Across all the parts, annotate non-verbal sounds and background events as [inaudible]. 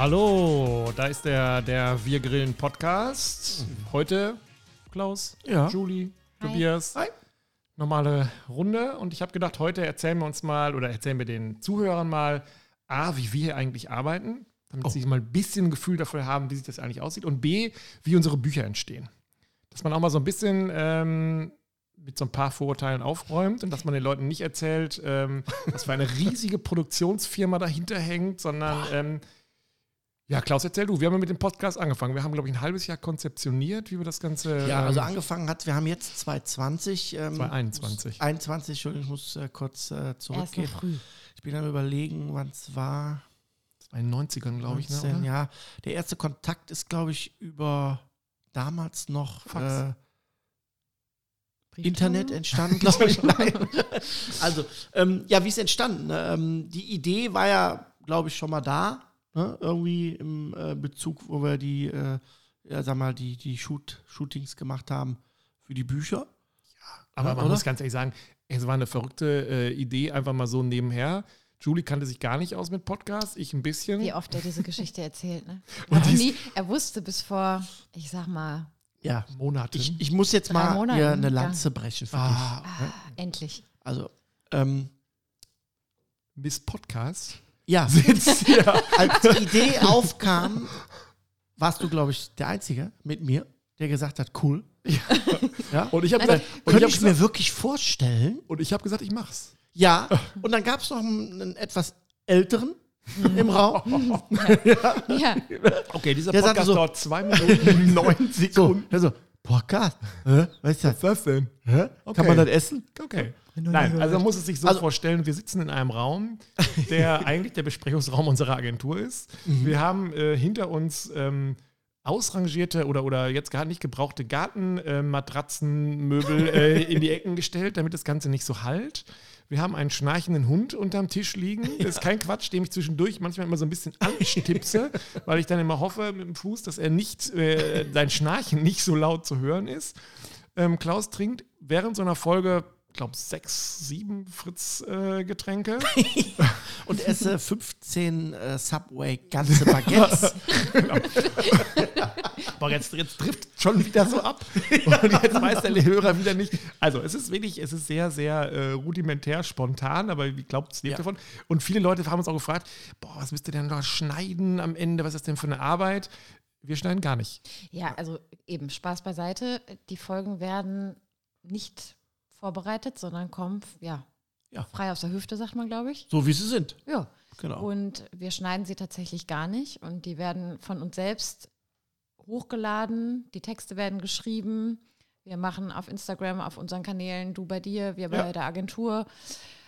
Hallo, da ist der, der Wir Grillen Podcast. Heute Klaus, Ja. Julie, Hi. Tobias. Hi. Normale Runde. Und ich habe gedacht, heute erzählen wir uns mal oder erzählen wir den Zuhörern mal, A, wie wir hier eigentlich arbeiten, damit Oh. sie mal ein bisschen ein Gefühl dafür haben, wie sich das eigentlich aussieht. Und B, wie unsere Bücher entstehen. Dass man auch mal so ein bisschen ähm, mit so ein paar Vorurteilen aufräumt und dass man den Leuten nicht erzählt, ähm, was für eine riesige Produktionsfirma dahinter hängt, sondern ähm, ja, Klaus, erzähl du. Wir haben ja mit dem Podcast angefangen. Wir haben, glaube ich, ein halbes Jahr konzeptioniert, wie wir das Ganze. Ja, also ähm, angefangen hat, wir haben jetzt 2020. Ähm, 2021. 21, Entschuldigung, ich muss äh, kurz äh, zurückgehen. früh. Ich bin am überlegen, wann es war. in den 90ern, glaube ich. Ne, 19, oder? ja. Der erste Kontakt ist, glaube ich, über damals noch Fax. äh? Internet entstanden, [laughs] glaube ich. Nein. Also, ähm, ja, wie ist entstanden? ne? Ähm, die Idee war ja, glaube ich, schon mal da. Ne? Irgendwie im äh, Bezug, wo wir die, äh, ja, sag mal, die, die Shoot, Shootings gemacht haben für die Bücher. Aber Ja, man oder? muss ganz ehrlich sagen, es war eine verrückte äh, Idee, einfach mal so nebenher. Julie kannte sich gar nicht aus mit Podcasts, ich ein bisschen. Wie oft er diese Geschichte erzählt, ne? [laughs] Und dies- nie, er wusste bis vor, ich sag mal, Ja, Monate. ich, ich muss jetzt Drei mal Monaten, hier eine ja. Lanze brechen für ah, endlich. dich. Also, ähm, Miss Podcast. Ja, [laughs] Sitzt hier. als die Idee aufkam, warst du, glaube ich, der Einzige mit mir, der gesagt hat, cool. Ja. [laughs] Und ich habe Also, gesagt, ich Könnte hab ich mir wirklich vorstellen. und ich hab gesagt, ich mach's. Ja, und dann gab es noch einen, einen etwas älteren im Raum. [laughs] Ja, Okay, dieser Der Podcast so- dauert zwei Minuten, neun So, Sekunden. also, Podcast? Hä? Was ist das? ist das denn? Hä? Okay. Kann man das essen? Okay. Nein, also man muss es sich so Also- vorstellen, wir sitzen in einem Raum, [laughs] der eigentlich der Besprechungsraum unserer Agentur ist. Mhm. Wir haben äh, hinter uns ähm, ausrangierte oder, oder jetzt gar nicht gebrauchte Gartenmatratzenmöbel [laughs] äh, in die Ecken gestellt, damit das Ganze nicht so halt. Wir haben einen schnarchenden Hund unterm Tisch liegen. [laughs] Das ist kein Quatsch, dem ich zwischendurch manchmal immer so ein bisschen anstipse, weil ich dann immer hoffe mit dem Fuß, dass er nicht, äh, sein Schnarchen nicht so laut zu hören ist. Ähm, Klaus trinkt während so einer Folge, glaube, sechs, sieben Fritz-Getränke. [laughs] Und esse 15 äh, Subway ganze Baguettes. [laughs] Boah, jetzt, jetzt trifft schon wieder so ab. Und jetzt weiß der Hörer wieder nicht. Also, es ist wirklich, es ist sehr, sehr äh, rudimentär, spontan, aber ich glaube, es lebt Ja. davon. Und viele Leute haben uns auch gefragt: Boah, was müsst ihr denn da schneiden am Ende? Was ist das denn für eine Arbeit? Wir schneiden gar nicht. ja, also eben Spaß beiseite. Die Folgen werden nicht vorbereitet, sondern kommen, ja, Ja. frei aus der Hüfte, sagt man, glaube ich. so wie sie sind. Ja. Genau. Und wir schneiden sie tatsächlich gar nicht und die werden von uns selbst hochgeladen, die Texte werden geschrieben. Wir machen auf Instagram, auf unseren Kanälen, du bei dir, wir bei Ja. der Agentur,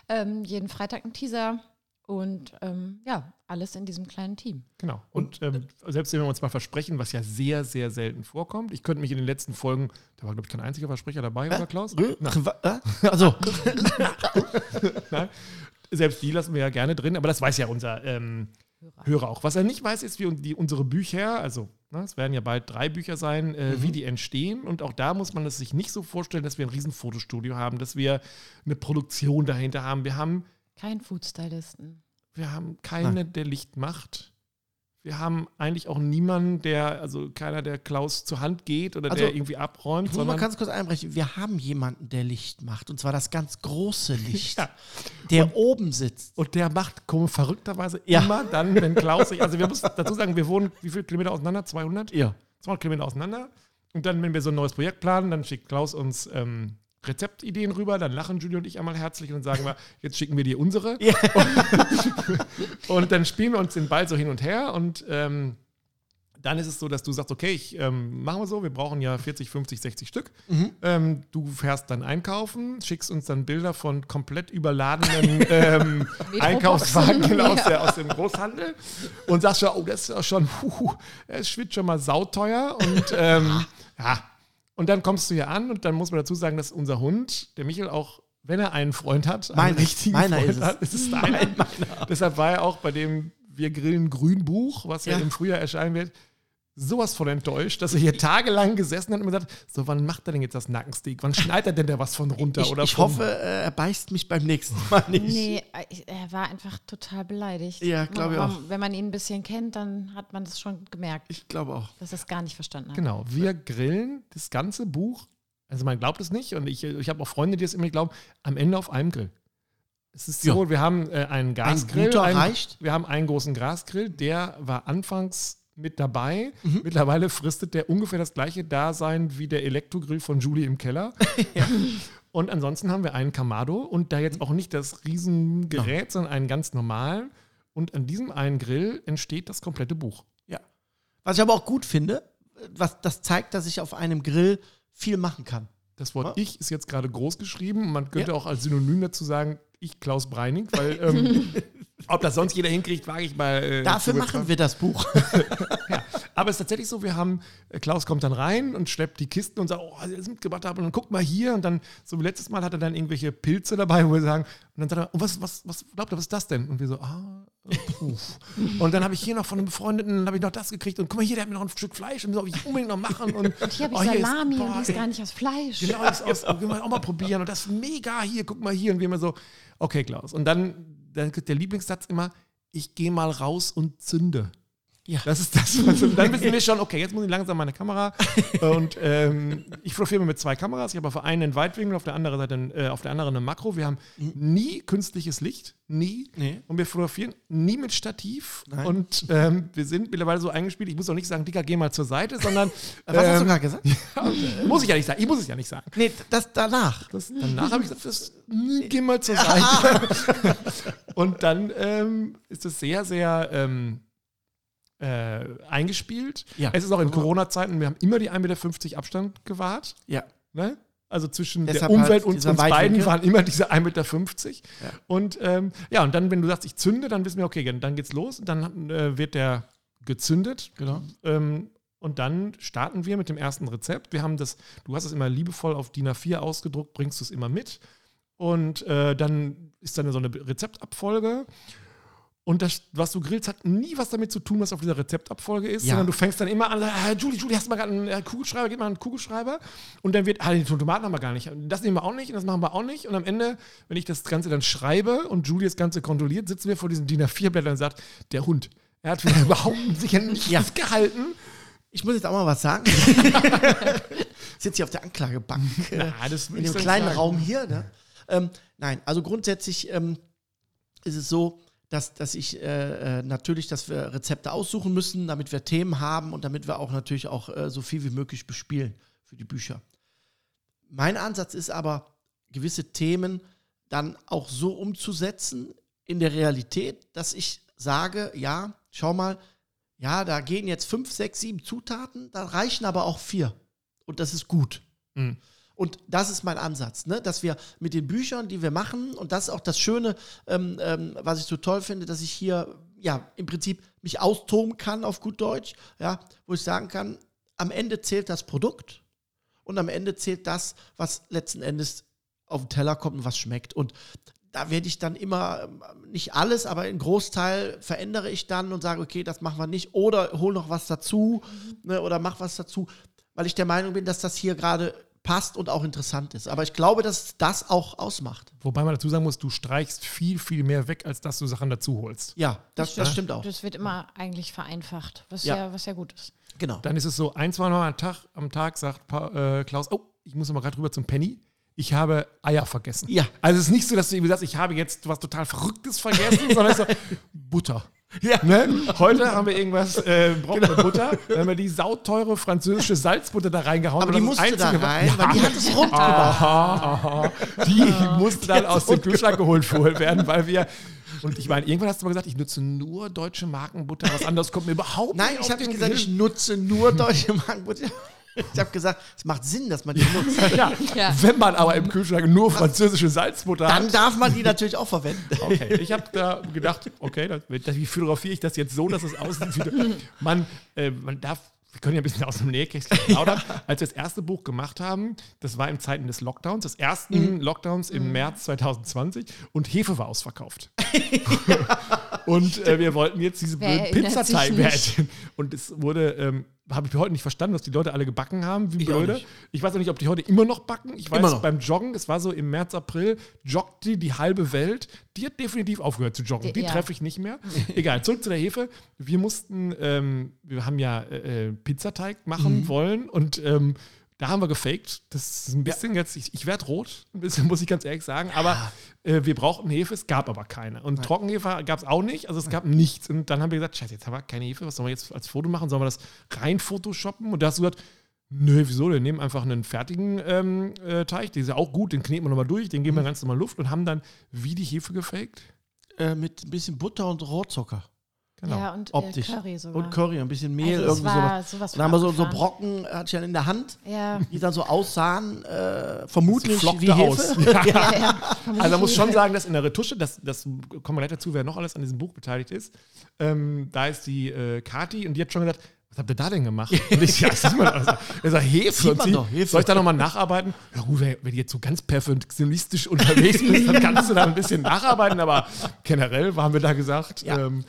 ähm, jeden Freitag ein Teaser und ähm, ja, alles in diesem kleinen Team. Genau. Und ähm, selbst wenn wir uns mal versprechen, was ja sehr, sehr selten vorkommt, ich könnte mich in den letzten Folgen, da war, glaube ich, kein einziger Versprecher dabei, oder Klaus? Rö- äh? Also, [laughs] Nein. Selbst die lassen wir ja gerne drin, aber das weiß ja unser ähm, Hörer. Hörer auch. Was er nicht weiß, ist, wie die, unsere Bücher, also ne, es werden ja bald drei Bücher sein, äh, Mhm. wie die entstehen. Und auch da muss man es sich nicht so vorstellen, dass wir ein riesen Fotostudio haben, dass wir eine Produktion dahinter haben. Wir haben, Kein Foodstylisten. wir haben keinen, der Licht macht. Wir haben eigentlich auch niemanden, der, also keiner, der Klaus zur Hand geht oder Also, der irgendwie abräumt, ich muss mal ganz kurz einbrechen. Wir haben jemanden, der Licht macht. Und zwar das ganz große Licht, [laughs] Ja. der oben sitzt. Und der macht komm, verrückterweise Ja. immer dann, wenn Klaus sich, also wir müssen dazu sagen, wir wohnen wie viele Kilometer auseinander? 200? Ja. 200 Kilometer auseinander. Und dann, wenn wir so ein neues Projekt planen, dann schickt Klaus uns ähm, Rezeptideen rüber, dann lachen Julia und ich einmal herzlich und sagen wir, [laughs] jetzt schicken wir dir unsere. Ja. [laughs] Und dann spielen wir uns den Ball so hin und her und ähm, dann ist es so, dass du sagst, okay, ich ähm, machen wir so, wir brauchen ja 40, 50, 60 Stück. Mhm. Ähm, du fährst dann einkaufen, schickst uns dann Bilder von komplett überladenen ähm, [laughs] Einkaufswagen genau, aus, Ja. der, aus dem Großhandel und sagst schon, oh, das ist ja schon, es wird schon mal sauteuer und ähm, ja. Und dann kommst du hier an und dann muss man dazu sagen, dass unser Hund, der Michel, auch wenn er einen Freund hat, einen Meiner. richtigen Meiner Freund ist es. hat, ist es deiner. Deshalb war er auch bei dem Wir grillen Grünbuch, was ja. Ja. im Frühjahr erscheinen wird, sowas von enttäuscht, dass er hier tagelang gesessen hat und mir gesagt, so wann macht er denn jetzt das Nackensteak? Wann schneidet er denn da was von runter? Ich, oder ich hoffe, er beißt mich beim nächsten Mal nicht. Nee, er war einfach total beleidigt. Ja, glaub ich auch. Wenn man ihn ein bisschen kennt, dann hat man das schon gemerkt, Ich glaube auch. dass er es gar nicht verstanden hat. Genau, wir grillen das ganze Buch, also man glaubt es nicht und ich, ich habe auch Freunde, die es immer glauben, am Ende auf einem Grill. Es ist so, wir haben äh, einen Gasgrill, guter einen- reicht? wir haben einen großen Gasgrill, der war anfangs mit dabei. Mhm. Mittlerweile fristet der ungefähr das gleiche Dasein wie der Elektrogrill von Julie im Keller. [laughs] Und ansonsten haben wir einen Kamado und da jetzt auch nicht das Riesengerät, sondern einen ganz normalen. Und an diesem einen Grill entsteht das komplette Buch. Ja. Was ich aber auch gut finde, was das zeigt, dass ich auf einem Grill viel machen kann. Das Wort Ja. ich ist jetzt gerade groß geschrieben. Man könnte Ja. auch als Synonym dazu sagen, ich Klaus Breining, weil ähm, [laughs] ob das sonst jeder hinkriegt, wage ich mal. Äh, Dafür machen wir das Buch. [laughs] Ja, aber es ist tatsächlich so, wir haben, äh, Klaus kommt dann rein und schleppt die Kisten und sagt, oh, was ich das mitgebracht habe. Und dann guck mal hier. Und dann, so wie letztes Mal, hat er dann irgendwelche Pilze dabei, wo wir sagen, und dann sagt er, oh, was, was, was glaubt ihr, was ist das denn? Und wir so, ah, äh, puh. Und dann habe ich hier noch von einem Befreundeten, dann habe ich noch das gekriegt. Und guck mal hier, der hat mir noch ein Stück Fleisch und so, soll ich unbedingt noch machen. Und, Und hier habe ich oh, hier ist- Salami boah, und die ist gar nicht aus Fleisch. Genau, das ist aus, wir wollen auch mal probieren und das ist mega hier, guck mal hier und wir immer so, okay Klaus. Und dann, der Lieblingssatz immer, ich gehe mal raus und zünde. Ja. Das ist das, was, und [laughs] dann wissen wir schon, okay, jetzt muss ich langsam meine Kamera und ähm, ich fotografiere mit zwei Kameras. Ich habe auf der einen einen Weitwinkel, auf der anderen Seite äh, auf der anderen eine Makro. Wir haben nie künstliches Licht, nie. Nee. Und wir fotografieren nie mit Stativ. Nein. Und ähm, wir sind mittlerweile so eingespielt, ich muss auch nicht sagen, Dicker, geh mal zur Seite, sondern [laughs] Was hast du ähm, gerade gesagt? [laughs] muss ich ja nicht sagen. Ich muss es ja nicht sagen. Nee, das danach. Das, danach habe ich gesagt, das, mm, geh mal zur Seite. Und dann ähm, ist es sehr, sehr ähm, äh, eingespielt. Ja. Es ist auch in Corona-Zeiten, wir haben immer die 1,50 Meter Abstand gewahrt. Ja. Ne? Also zwischen Deshalb der Umwelt halt und uns beiden waren immer diese 1,50 Meter. Ja. Und ähm, ja, und dann, wenn du sagst, ich zünde, dann wissen wir, okay, dann geht's los. Dann äh, wird der gezündet. Genau. Ähm, und dann starten wir mit dem ersten Rezept. Wir haben das, du hast es immer liebevoll auf DIN A4 ausgedruckt, bringst du es immer mit. Und äh, dann ist dann so eine Rezeptabfolge. Und das, was du grillst, hat nie was damit zu tun, was auf dieser Rezeptabfolge ist, Ja. sondern du fängst dann immer an, ah, Julie, Julie, hast du mal gerade einen äh, Kugelschreiber, gib mal einen Kugelschreiber. Und dann wird, ah, die Tomaten haben wir gar nicht. Das nehmen wir auch nicht und das machen wir auch nicht. Und am Ende, wenn ich das Ganze dann schreibe und Julie das Ganze kontrolliert, sitzen wir vor diesem DIN A4-Blättern und sagt, der Hund, er hat [laughs] überhaupt sicher nichts Ja. gehalten. Ich muss jetzt auch mal was sagen. [laughs] ich sitze hier auf der Anklagebank. [laughs] äh, Na, will in dem kleinen sagen. Raum hier. Ne? Ähm, nein, also grundsätzlich ähm, ist es so, dass, dass ich äh, äh, natürlich, dass wir Rezepte aussuchen müssen, damit wir Themen haben und damit wir auch natürlich auch äh, so viel wie möglich bespielen für die Bücher. Mein Ansatz ist aber, gewisse Themen dann auch so umzusetzen in der Realität, dass ich sage, ja, schau mal, ja, da gehen jetzt fünf, sechs, sieben Zutaten, da reichen aber auch vier. Und das ist gut. Mhm. Und das ist mein Ansatz, ne? dass wir mit den Büchern, die wir machen, und das ist auch das Schöne, ähm, ähm, was ich so toll finde, dass ich hier ja im Prinzip mich austoben kann auf gut Deutsch, ja, wo ich sagen kann, am Ende zählt das Produkt und am Ende zählt das, was letzten Endes auf den Teller kommt und was schmeckt. Und da werde ich dann immer, ähm, nicht alles, aber einen Großteil verändere ich dann und sage, okay, das machen wir nicht. Oder hol noch was dazu ne, oder mach was dazu, weil ich der Meinung bin, dass das hier gerade passt und auch interessant ist. Aber ich glaube, dass das auch ausmacht. Wobei man dazu sagen muss, du streichst viel, viel mehr weg, als dass du Sachen dazu holst. Ja, das, das stimmt auch. Das wird immer eigentlich vereinfacht, was Ja. ja, was ja gut ist. Genau. Dann ist es so, ein, zwei Mal am Tag, am Tag sagt Pa- äh, Klaus, oh, ich muss mal gerade rüber zum Penny. Ich habe Eier vergessen. Ja. Also es ist nicht so, dass du irgendwie sagst, ich habe jetzt was total Verrücktes vergessen, [laughs] sondern es ist so, Butter. [laughs] Ja. Ne? Heute haben wir irgendwas, äh, brauchen wir Butter. Dann haben wir die sauteure französische Salzbutter da reingehauen. Aber Und die musste da Einzige, rein, weil die hat es rund. Aha, aha. Die musste dann aus dem Kühlschrank geholt werden, weil wir. Und ich meine, irgendwann hast du mal gesagt, ich nutze nur deutsche Markenbutter. Was anderes kommt mir überhaupt Nein, nicht ich auf habe nicht gesagt, ich nutze nur deutsche Markenbutter. Ich habe gesagt, es macht Sinn, dass man die [laughs] nutzt. Ja, Ja. wenn man aber im Kühlschrank nur französische Salzbutter Dann hat. darf man die natürlich auch verwenden. [laughs] Okay, ich habe da gedacht, okay, das, wie fotografiere ich das jetzt so, dass es aussieht wie. Man, äh, man darf. Wir können ja ein bisschen aus dem Nähkästchen [laughs] plaudern. Als wir das erste Buch gemacht haben, das war in Zeiten des Lockdowns, des ersten Lockdowns im März 2020 und Hefe war ausverkauft. und äh, wir wollten jetzt diese blöden erinnert sich Pizzateig. Und es wurde ähm, habe ich heute nicht verstanden, dass die Leute alle gebacken haben, wie Ich blöde. Ich weiß auch nicht, ob die heute immer noch backen. Ich weiß, noch. beim Joggen, es war so im März, April, joggte die halbe Welt. Die hat definitiv aufgehört zu joggen. Die- Die ja. treffe ich nicht mehr. [laughs] Egal, zurück zu der Hefe. Wir mussten, ähm, wir haben ja äh, äh, Pizzateig machen Mhm. wollen und ähm, da haben wir gefaked. Das ist ein bisschen jetzt, ich, ich werde rot, ein bisschen, [laughs] muss ich ganz ehrlich sagen. Aber wir brauchten Hefe, es gab aber keine. Und Trockenhefe gab es auch nicht, also es gab nichts. Und dann haben wir gesagt, scheiße, jetzt haben wir keine Hefe, was sollen wir jetzt als Foto machen? Sollen wir das rein photoshoppen? Und da hast du gesagt, nö, wieso? Wir nehmen einfach einen fertigen ähm, äh, Teig, der ist ja auch gut, den kneten wir nochmal durch, den geben wir ganz normal Luft und haben dann wie die Hefe gefaked. Äh, mit ein bisschen Butter und Rohrzucker. Genau. Ja, und Optisch. Äh, Curry sogar. Und Curry, ein bisschen Mehl, Also irgendwie war sowas. dann haben wir so, so. Brocken, hatte ich dann in der Hand, Ja. die dann so aussahen, äh, vermutlich wie Hefe. aus. [laughs] ja, ja. [laughs] Also man muss schon sagen, dass in der Retusche, das, das kommen wir gleich dazu, wer noch alles an diesem Buch beteiligt ist, ähm, da ist die äh, Kati und die hat schon gesagt, was habt ihr da denn gemacht? [laughs] Und ich, ja, das sieht man also. Er sagt, Hefe. Sieht Und man sie, doch, Hefe. Soll ich da nochmal nacharbeiten? Ja gut, wenn, wenn du jetzt so ganz perfektionistisch unterwegs bist, dann kannst du da ein bisschen nacharbeiten, aber generell haben wir da gesagt, Ja. ähm,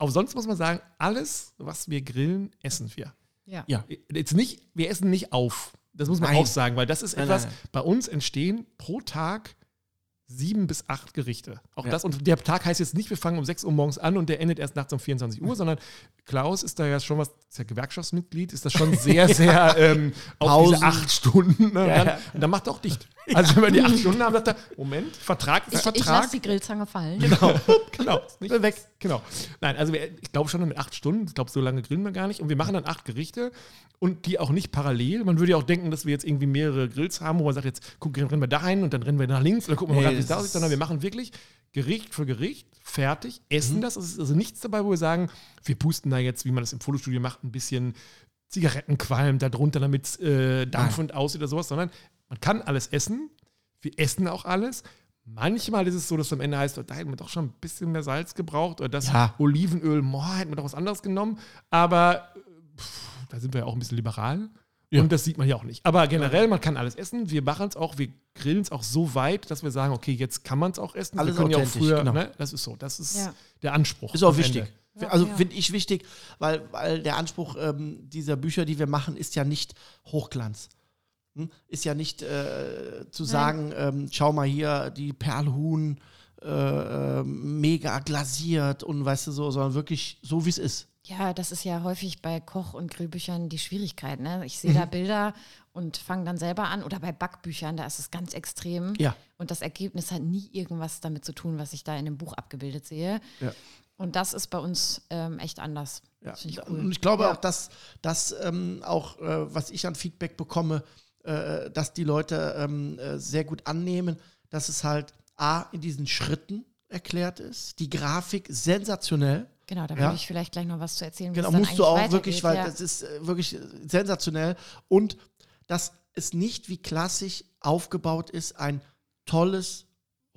auch sonst muss man sagen, alles, was wir grillen, essen wir. ja. Ja. Jetzt nicht, wir essen nicht auf. Das muss man Nein. auch sagen, weil das ist Nein, etwas, nein, nein. bei uns entstehen pro Tag sieben bis acht Gerichte. Auch Ja. das, und der Tag heißt jetzt nicht, wir fangen um 6 Uhr morgens an und der endet erst nachts um 24 Uhr, sondern Klaus ist da ja schon was, ist ja Gewerkschaftsmitglied, ist das schon sehr, [laughs] sehr ähm, auf diese acht Stunden. Ne? Ja, und dann macht er auch dicht. Also wenn wir die acht Stunden haben, sagt er, Moment, Vertrag ist Ich, ich Vertrag. lasse die Grillzange fallen. [laughs] Genau, genau. Ist Nicht weg. Genau. Nein, also wir, ich glaube schon mit acht Stunden. Ich glaube, so lange grillen wir gar nicht. Und wir machen dann acht Gerichte und die auch nicht parallel. Man würde ja auch denken, dass wir jetzt irgendwie mehrere Grills haben, wo man sagt, jetzt gucken, rennen wir dahin und dann rennen wir nach links oder gucken wir Nee, mal, wie es da das aussieht. Sondern wir machen wirklich Gericht für Gericht, fertig, essen das. Es ist also nichts dabei, wo wir sagen, wir pusten da jetzt, wie man das im Fotostudio macht, ein bisschen Zigarettenqualm darunter, damit es äh, dampfend aussieht oder sowas, sondern man kann alles essen. Wir essen auch alles. Manchmal ist es so, dass am Ende heißt, da hätten wir doch schon ein bisschen mehr Salz gebraucht oder das Ja. Olivenöl, boah, hätten wir doch was anderes genommen. Aber äh, pff, da sind wir ja auch ein bisschen liberal. Ja. Und das sieht man ja auch nicht. Aber generell, man kann alles essen. Wir machen es auch, wir grillen es auch so weit, dass wir sagen, okay, jetzt kann man es auch essen. Alles wir können ja auch authentisch, früher, genau. ne? Das ist so. Das ist Ja. der Anspruch. Ist auch wichtig. Ende. Also ja. finde ich wichtig, weil, weil der Anspruch ähm, dieser Bücher, die wir machen, ist ja nicht Hochglanz. Hm? Ist ja nicht äh, zu sagen, ähm, schau mal hier, die Perlhuhn äh, äh, mega glasiert und weißt du so, sondern wirklich so, wie es ist. Ja, das ist ja häufig bei Koch- und Grillbüchern die Schwierigkeit. Ne? Ich sehe da Mhm. Bilder und fange dann selber an. Oder bei Backbüchern, da ist es ganz extrem. Ja. Und das Ergebnis hat nie irgendwas damit zu tun, was ich da in dem Buch abgebildet sehe. Ja. Und das ist bei uns ähm, echt anders. Ja, Das ich cool. Und ich glaube Ja. auch, dass, dass ähm, auch, äh, was ich an Feedback bekomme, äh, dass die Leute ähm, äh, sehr gut annehmen, dass es halt A, in diesen Schritten erklärt ist, die Grafik sensationell. Genau, da Ja. würde ich vielleicht gleich noch was zu erzählen. Genau, musst du auch wirklich, weil weitergeht, das ist äh, wirklich sensationell. Und dass es nicht wie klassisch aufgebaut ist, ein tolles,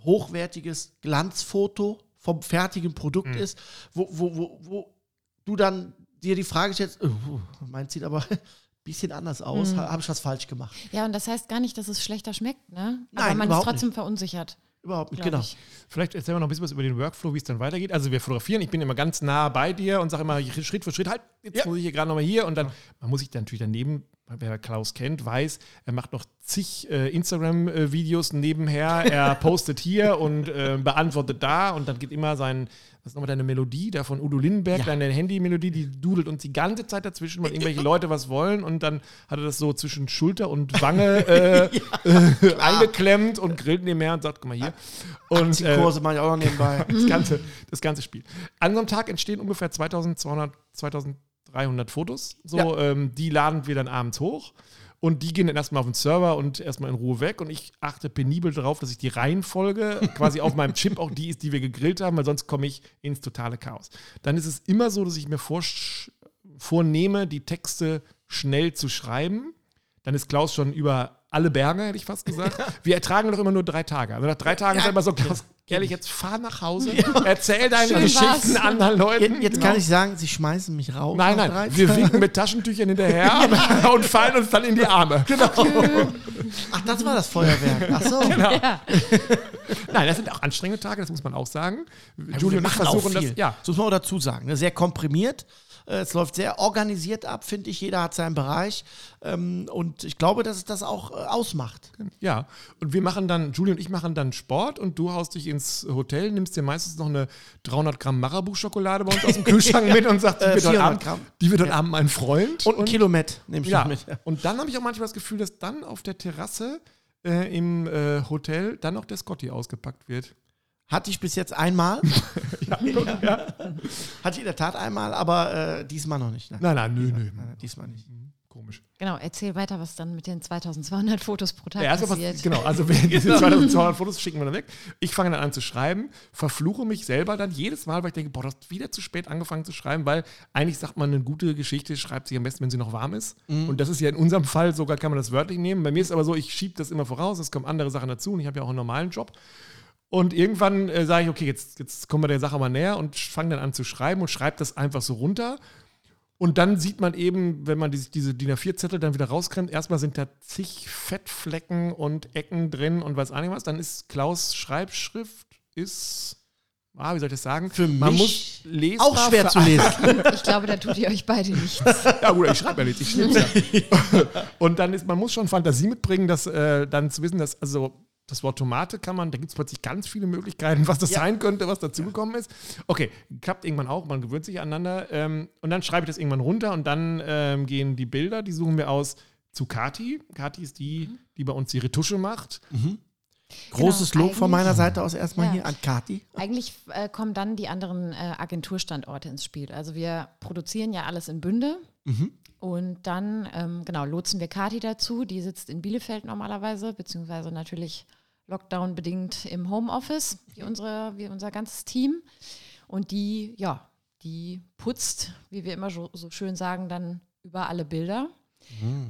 hochwertiges Glanzfoto vom fertigen Produkt Mhm. ist, wo, wo, wo, wo du dann dir die Frage stellst, oh, meins sieht aber ein [laughs] bisschen anders aus, Mhm. ha- habe ich was falsch gemacht? ja. ja, und das heißt gar nicht, dass es schlechter schmeckt, ne? Aber Nein, man ist trotzdem verunsichert. Überhaupt nicht, genau. Ich. Vielleicht erzählen wir noch ein bisschen was über den Workflow, wie es dann weitergeht. Also wir fotografieren, ich bin immer ganz nah bei dir und sage immer Schritt für Schritt, halt, jetzt Ja. muss ich hier gerade nochmal hier und dann, man muss sich dann natürlich daneben, wer Klaus kennt, weiß, er macht noch zig äh, Instagram-Videos nebenher, er [laughs] postet hier und äh, beantwortet da und dann geht immer sein, was ist nochmal deine Melodie, da von Udo Lindenberg, Ja. deine Handy-Melodie, die dudelt uns die ganze Zeit dazwischen, weil irgendwelche Leute was wollen und dann hat er das so zwischen Schulter und Wange [laughs] äh, äh, eingeklemmt und grillt nebenher und sagt, guck mal hier. Und Die äh, Kurse mache ich auch noch nebenbei. [laughs] das ganze, das ganze Spiel. An so einem Tag entstehen ungefähr 2200, 2300 Fotos. So, Ja. ähm, die laden wir dann abends hoch. Und die gehen dann erstmal auf den Server und erstmal in Ruhe weg. Und ich achte penibel darauf, dass ich die Reihenfolge [laughs] quasi auf meinem Chip auch die ist, die wir gegrillt haben, weil sonst komme ich ins totale Chaos. Dann ist es immer so, dass ich mir vorsch- vornehme, die Texte schnell zu schreiben. Dann ist Klaus schon über alle Berge, hätte ich fast gesagt. Wir ertragen doch immer nur drei Tage. Also nach drei Tagen ist er immer so, Klaus, ehrlich, jetzt fahr nach Hause, [laughs] erzähl deine Schön Geschichten war's. anderen Leuten. Jetzt, jetzt Genau. kann ich sagen, sie schmeißen mich raus. Nein, nein, wir winken mit Taschentüchern hinterher [laughs] [laughs] und fallen uns dann in die Arme. Genau. Ach, das war das Feuerwerk. Ach so. Ja. Nein, das sind auch anstrengende Tage, das muss man auch sagen. Ja, Julie wir und ich machen auch versuchen viel. das. Ja, Das muss man auch dazu sagen. ne? Sehr komprimiert. Äh, es läuft sehr organisiert ab, finde ich. Jeder hat seinen Bereich. Ähm, und ich glaube, dass es das auch äh, ausmacht. Ja, und wir machen dann, Julie und ich machen dann Sport und du haust dich ins Hotel, nimmst dir meistens noch eine 300 Gramm Marabu-Schokolade bei uns aus dem [laughs] Kühlschrank mit und sagst, die Äh, wird heute 400 Abend, Gramm. die wird heute Abend mein Freund. Und ein Kilometer nehme ich ja. mit. Und dann habe ich auch manchmal das Gefühl, dass dann auf der Terrasse äh, im äh, Hotel dann noch der Scotty ausgepackt wird. Hatte ich bis jetzt einmal. [laughs] [laughs] Hatte ich in der Tat einmal, aber äh, diesmal noch nicht. Nein. Nein, nein, nö, nö. Nein, diesmal nicht. Komisch. Genau, erzähl weiter, was dann mit den 2200 Fotos pro Tag Ja, erstmal passiert. was, genau, also wir, [laughs] diese 2200 Fotos schicken wir dann weg. Ich fange dann an zu schreiben, verfluche mich selber dann jedes Mal, weil ich denke, boah, du hast wieder zu spät angefangen zu schreiben, weil eigentlich sagt man, eine gute Geschichte schreibt sich am besten, wenn sie noch warm ist. Und das ist ja in unserem Fall sogar, kann man das wörtlich nehmen. Bei mir ist es aber so, ich schiebe das immer voraus, es kommen andere Sachen dazu und ich habe ja auch einen normalen Job. Und irgendwann äh, sage ich, okay, jetzt, jetzt kommen wir der Sache mal näher und fange dann an zu schreiben und schreibe das einfach so runter. Und dann sieht man eben, wenn man diese, diese DIN A4-Zettel dann wieder rauskrimmt, erstmal sind da zig Fettflecken und Ecken drin und weiß auch nicht was. Dann ist Klaus Schreibschrift, ist, ah, wie soll ich das sagen? Für man mich muss lesbar Auch schwer zu lesen. [laughs] Ich glaube, da tut ihr euch beide nichts. ja, gut, ich schreibe ja nichts, ich schnipse. ja. [laughs] Und dann ist, man muss schon Fantasie mitbringen, dass äh, dann zu wissen, dass, also das Wort Tomate kann man, da gibt es plötzlich ganz viele Möglichkeiten, was das Ja. sein könnte, was dazugekommen ist. Okay, klappt irgendwann auch, man gewöhnt sich aneinander. Ähm, und dann schreibe ich das irgendwann runter und dann ähm, gehen die Bilder, die suchen wir aus zu Kati. Kati ist die, die bei uns die Retusche macht. Großes Genau, Lob von meiner Seite aus erstmal Ja. hier an Kati. Eigentlich äh, kommen dann die anderen äh, Agenturstandorte ins Spiel. Also wir produzieren ja alles in Bünde. Und dann, ähm, genau, lotsen wir Kati dazu. Die sitzt in Bielefeld normalerweise, beziehungsweise natürlich Lockdown-bedingt im Homeoffice, wie, unsere, wie unser ganzes Team. Und die, ja, die putzt, wie wir immer so, so schön sagen, dann über alle Bilder,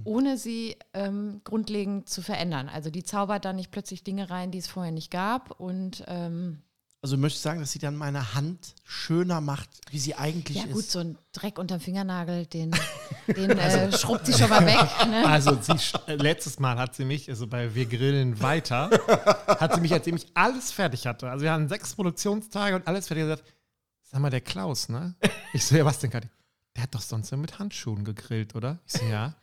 ohne sie ähm, grundlegend zu verändern. Also die zaubert dann nicht plötzlich Dinge rein, die es vorher nicht gab. Und ähm, Also möchte ich sagen, dass sie dann meine Hand schöner macht, wie sie eigentlich ja gut, ist. so ein Dreck unterm Fingernagel, den, [laughs] den äh, schrubbt sie schon mal weg. Ne? Also sie, äh, letztes Mal hat sie mich, also bei Wir grillen weiter, [laughs] hat sie mich, als ich alles fertig hatte, also wir hatten sechs Produktionstage und alles fertig, gesagt, sag mal, der Klaus, ne? Ich so, ja, was denn, Kathi? Der hat doch sonst ja mit Handschuhen gegrillt, oder? Ich so, ja.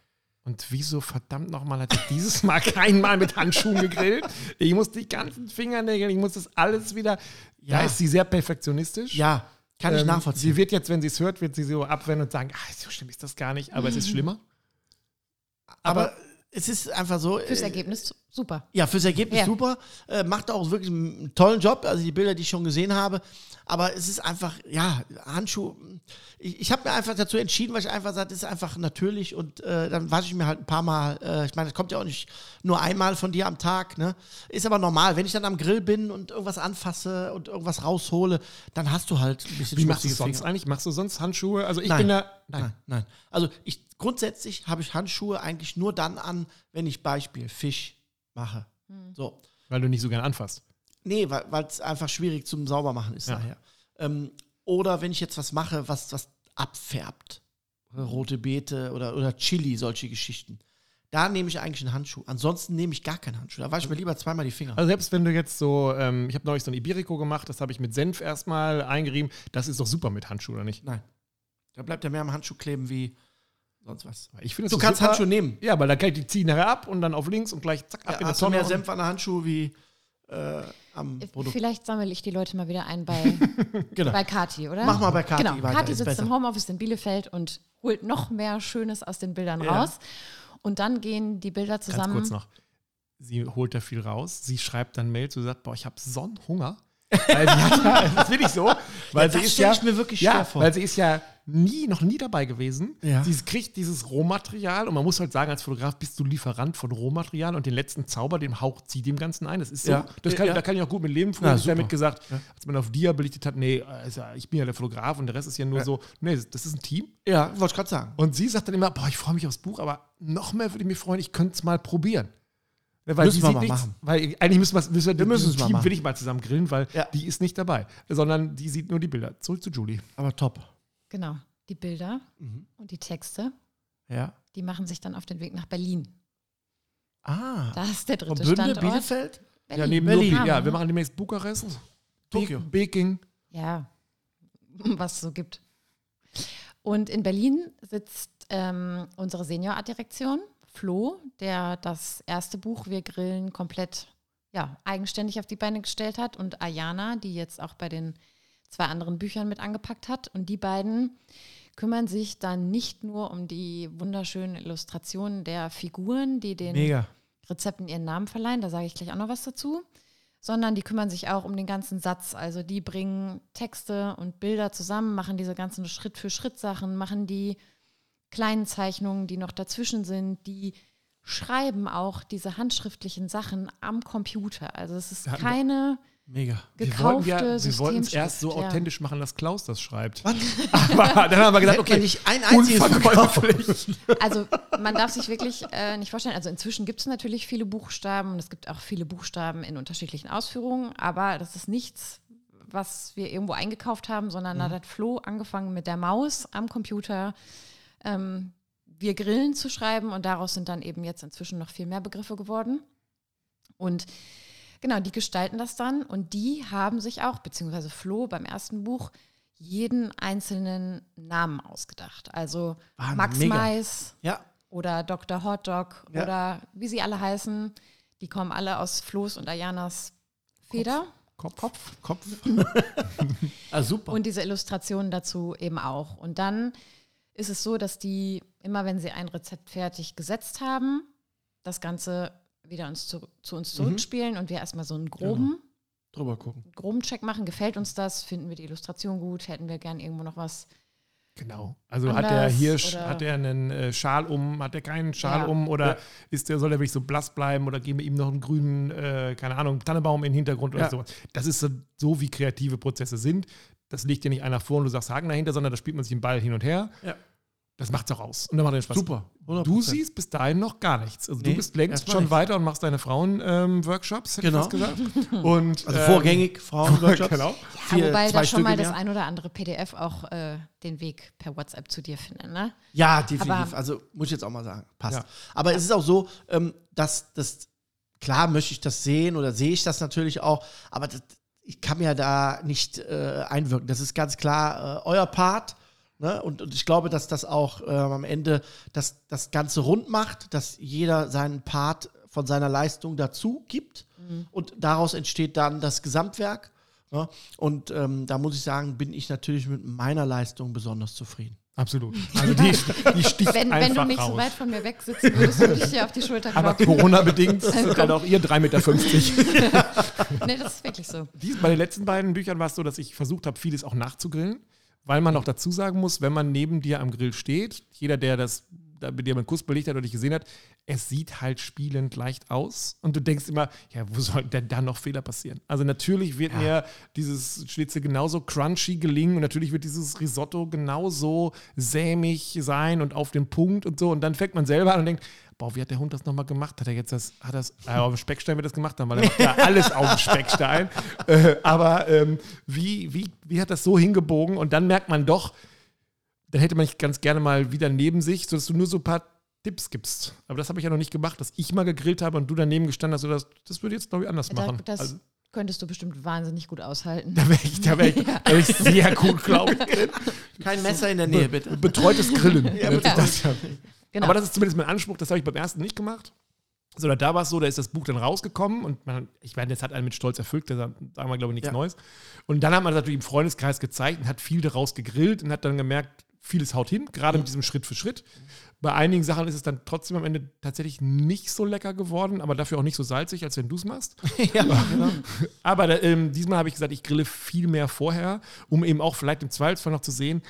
Und wieso verdammt nochmal hat er dieses Mal [laughs] kein Mal mit Handschuhen gegrillt? Ich muss die ganzen Fingernägel, ich muss das alles wieder. Ja. Da ist sie sehr perfektionistisch. Ja, kann ich Ähm, nachvollziehen. Sie wird jetzt, wenn sie es hört, wird sie so abwenden und sagen, ah, so schlimm ist das gar nicht, aber es ist schlimmer. aber es ist einfach so. Fürs äh, Ergebnis super. Ja, fürs Ergebnis Ja. super. Äh, macht auch wirklich einen tollen Job. Also die Bilder, die ich schon gesehen habe. Aber es ist einfach, ja, Handschuh. Ich, ich habe mir einfach dazu entschieden, weil ich einfach sage, das ist einfach natürlich. Und äh, dann wasche ich mir halt ein paar Mal. Äh, ich meine, das kommt ja auch nicht nur einmal von dir am Tag. Ne? Ist aber normal. Wenn ich dann am Grill bin und irgendwas anfasse und irgendwas raushole, dann hast du halt ein bisschen Wie machst du es sonst Finger. eigentlich? Machst du sonst Handschuhe? Also ich Nein. bin da. Nein, nein. Also ich grundsätzlich habe ich Handschuhe eigentlich nur dann an, wenn ich Beispiel Fisch mache. So. Weil du nicht so gern anfasst. Nee, weil es einfach schwierig zum Saubermachen ist Ja. daher. Ähm, oder wenn ich jetzt was mache, was, was abfärbt. Rote Beete oder, oder Chili, solche Geschichten. Da nehme ich eigentlich einen Handschuh. Ansonsten nehme ich gar keinen Handschuh. Da wasche ich mir lieber zweimal die Finger. Also selbst wenn du jetzt so, ähm, ich habe neulich so ein Iberico gemacht, das habe ich mit Senf erstmal eingerieben. Das ist doch super mit Handschuhen, oder nicht? Nein. Da bleibt ja mehr am Handschuh kleben wie sonst was. Ich finde Du kannst super. Handschuh nehmen. Ja, weil da kann ich die ziehen nachher ab und dann auf links und gleich zack, ab Ja, in du Tonne. mehr Senf an der Handschuhe wie äh, am Produkt. Vielleicht sammle ich die Leute mal wieder ein bei, [laughs] Genau. bei Kati, oder? Mach mal bei Kati Genau, weiter, Kati sitzt besser. im Homeoffice in Bielefeld und holt noch mehr Schönes aus den Bildern Ja. raus. Und dann gehen die Bilder Ganz zusammen. kurz noch. Sie holt da viel raus. Sie schreibt dann Mails und sagt, boah, ich habe so einen Hunger. Weil sie hat ja, [laughs] das ist wirklich so. Weil Ja, sie das ist ja, ich mir wirklich ja, schwer vor. Weil sie ist ja nie, noch nie dabei gewesen. Ja. Sie kriegt dieses Rohmaterial und man muss halt sagen, als Fotograf bist du Lieferant von Rohmaterial und den letzten Zauber, den haucht sie dem Ganzen ein. Das ist so. Ja. Das kann, Ja. Da kann ich auch gut mit leben. Früher Ja, ich damit gesagt, als man auf Dia belichtet hat, nee, also ich bin ja der Fotograf und der Rest ist ja nur so, nee, das ist ein Team. Ja, wollte ich gerade sagen. Und sie sagt dann immer, boah, ich freue mich aufs Buch, aber noch mehr würde ich mich freuen, ich könnte es mal probieren. Ja, Weil Müssen sie wir mal nichts, machen. Weil eigentlich müssen, müssen wir, Wir müssen Team machen. will ich mal zusammen grillen, weil Ja. die ist nicht dabei. Sondern die sieht nur die Bilder. Zurück zu Julie. Aber top. Genau, die Bilder Mhm. und die Texte, Ja. die machen sich dann auf den Weg nach Berlin. Ah. Da ist der Von dritte Bünde, Standort. Bielefeld? Berlin. Ja, neben Berlin. Berlin. Ja, wir machen demnächst Bukarest, Tokio. Peking. Ja, [laughs] was es so gibt. Und in Berlin sitzt ähm, unsere Senior-Art-Direktion, Flo, der das erste Buch Wir grillen komplett ja, eigenständig auf die Beine gestellt hat und Ayana, die jetzt auch bei den zwei anderen Büchern mit angepackt hat. Und die beiden kümmern sich dann nicht nur um die wunderschönen Illustrationen der Figuren, die den Mega. Rezepten ihren Namen verleihen, da sage ich gleich auch noch was dazu, sondern die kümmern sich auch um den ganzen Satz. Also die bringen Texte und Bilder zusammen, machen diese ganzen Schritt-für-Schritt-Sachen, machen die kleinen Zeichnungen, die noch dazwischen sind, die schreiben auch diese handschriftlichen Sachen am Computer. Also es ist wir- keine Mega. Wir gekaufte wollten, ja, wir wollten es erst so ja. authentisch machen, dass Klaus das schreibt. [laughs] Aber dann haben wir gesagt, okay, nicht ein einziges unverkäuflich. Also man darf sich wirklich äh, nicht vorstellen, also inzwischen gibt es natürlich viele Buchstaben und es gibt auch viele Buchstaben in unterschiedlichen Ausführungen, aber das ist nichts, was wir irgendwo eingekauft haben, sondern Mhm. da hat Flo angefangen mit der Maus am Computer ähm, wir grillen zu schreiben und daraus sind dann eben jetzt inzwischen noch viel mehr Begriffe geworden. Und genau, die gestalten das dann und die haben sich auch, beziehungsweise Flo beim ersten Buch, jeden einzelnen Namen ausgedacht. Also Wahnsinn, Max mega. Mais Ja, oder Dr. Hotdog Ja. oder wie sie alle heißen, die kommen alle aus Flo's und Ayanas Feder. Kopf. Kopf. [laughs] ah, super. Und diese Illustrationen dazu eben auch. Und dann ist es so, dass die, immer wenn sie ein Rezept fertig gesetzt haben, das Ganze wieder uns zu, zu uns zurückspielen und wir erstmal so einen groben, Drüber gucken. groben Check machen. Gefällt uns das? Finden wir die Illustration gut? Hätten wir gern irgendwo noch was? Genau. Also hat der Hirsch, hat er einen äh, Schal um, hat er keinen Schal Ja. um oder Ja. ist der, soll der wirklich so blass bleiben oder geben wir ihm noch einen grünen, äh, keine Ahnung, Tannebaum in den Hintergrund oder Ja. so. Das ist so, so, wie kreative Prozesse sind. Das legt dir nicht einer vor und du sagst Haken dahinter, sondern da spielt man sich den Ball hin und her. Ja. Das macht's auch aus. Und dann macht den Spaß. Super. 100%. Du siehst bis dahin noch gar nichts. Also Nee, du bist längst schon nicht. weiter und machst deine Frauen-Workshops, hätte Genau. gesagt. [laughs] Und, Also ähm, vorgängig, Frauenworkshops. [laughs] genau. Ja, Vier- wobei da schon mal das ein oder andere PDF auch äh, den Weg per WhatsApp zu dir findet, ne? Ja, definitiv. Aber- also muss ich jetzt auch mal sagen. Passt. Ja. Aber es ist auch so, ähm, dass das, klar möchte ich das sehen oder sehe ich das natürlich auch, aber das, ich kann mir da nicht äh, einwirken. Das ist ganz klar äh, euer Part. Ne? Und, und ich glaube, dass das auch ähm, am Ende das, das Ganze rund macht, dass jeder seinen Part von seiner Leistung dazu gibt. Und daraus entsteht dann das Gesamtwerk. Ne? Und ähm, da muss ich sagen, bin ich natürlich mit meiner Leistung besonders zufrieden. Absolut. [laughs] Also die, die sticht Wenn, einfach wenn du nicht raus. so weit von mir weg sitzen würdest, würde ich dir auf die Schulter Aber klopfen. Corona-bedingt sind halt auch ihr 3,50 Meter. [laughs] nee, das ist wirklich so. Dies, bei den letzten beiden Büchern war es so, dass ich versucht habe, vieles auch nachzugrillen, weil man noch dazu sagen muss, wenn man neben dir am Grill steht, jeder, der das da mit dir mit Kuss belegt hat oder dich gesehen hat, es sieht halt spielend leicht aus. Und du denkst immer, ja, wo soll denn da noch Fehler passieren? Also natürlich wird mir dieses Schnitzel genauso crunchy gelingen und natürlich wird dieses Risotto genauso sämig sein und auf den Punkt und so. Und dann fängt man selber an und denkt, boah, wie hat der Hund das nochmal gemacht? Hat er jetzt das, hat das, äh, auf dem Speckstein wird das gemacht haben, weil er macht ja [laughs] alles auf dem Speckstein. Äh, aber ähm, wie, wie, wie hat das so hingebogen? Und dann merkt man doch, dann hätte man dich ganz gerne mal wieder neben sich, sodass du nur so ein paar Tipps gibst. Aber das habe ich ja noch nicht gemacht, dass ich mal gegrillt habe und du daneben gestanden hast. Das, das würde ich jetzt, glaube ich, anders machen. das also, könntest du bestimmt wahnsinnig gut aushalten. da wäre ich, da wär ich, da wär ich [laughs] sehr gut, glaube ich. Kein Messer in der Nähe, bitte. Betreutes Grillen. [laughs] nennt sich das ja. Genau. Aber das ist zumindest mein Anspruch, das habe ich beim ersten nicht gemacht. Sondern da war es so, da ist das Buch dann rausgekommen und man, ich meine, das hat einen mit Stolz erfüllt, da sagen wir, glaube ich, nichts Ja. Neues. Und dann hat man das natürlich im Freundeskreis gezeigt und hat viel daraus gegrillt und hat dann gemerkt, vieles haut hin, gerade mit diesem Schritt für Schritt. Bei einigen Sachen ist es dann trotzdem am Ende tatsächlich nicht so lecker geworden, aber dafür auch nicht so salzig, als wenn du es machst. [laughs] ja, genau. Aber ähm, diesmal habe ich gesagt, ich grille viel mehr vorher, um eben auch vielleicht im Zweifelsfall noch zu sehen,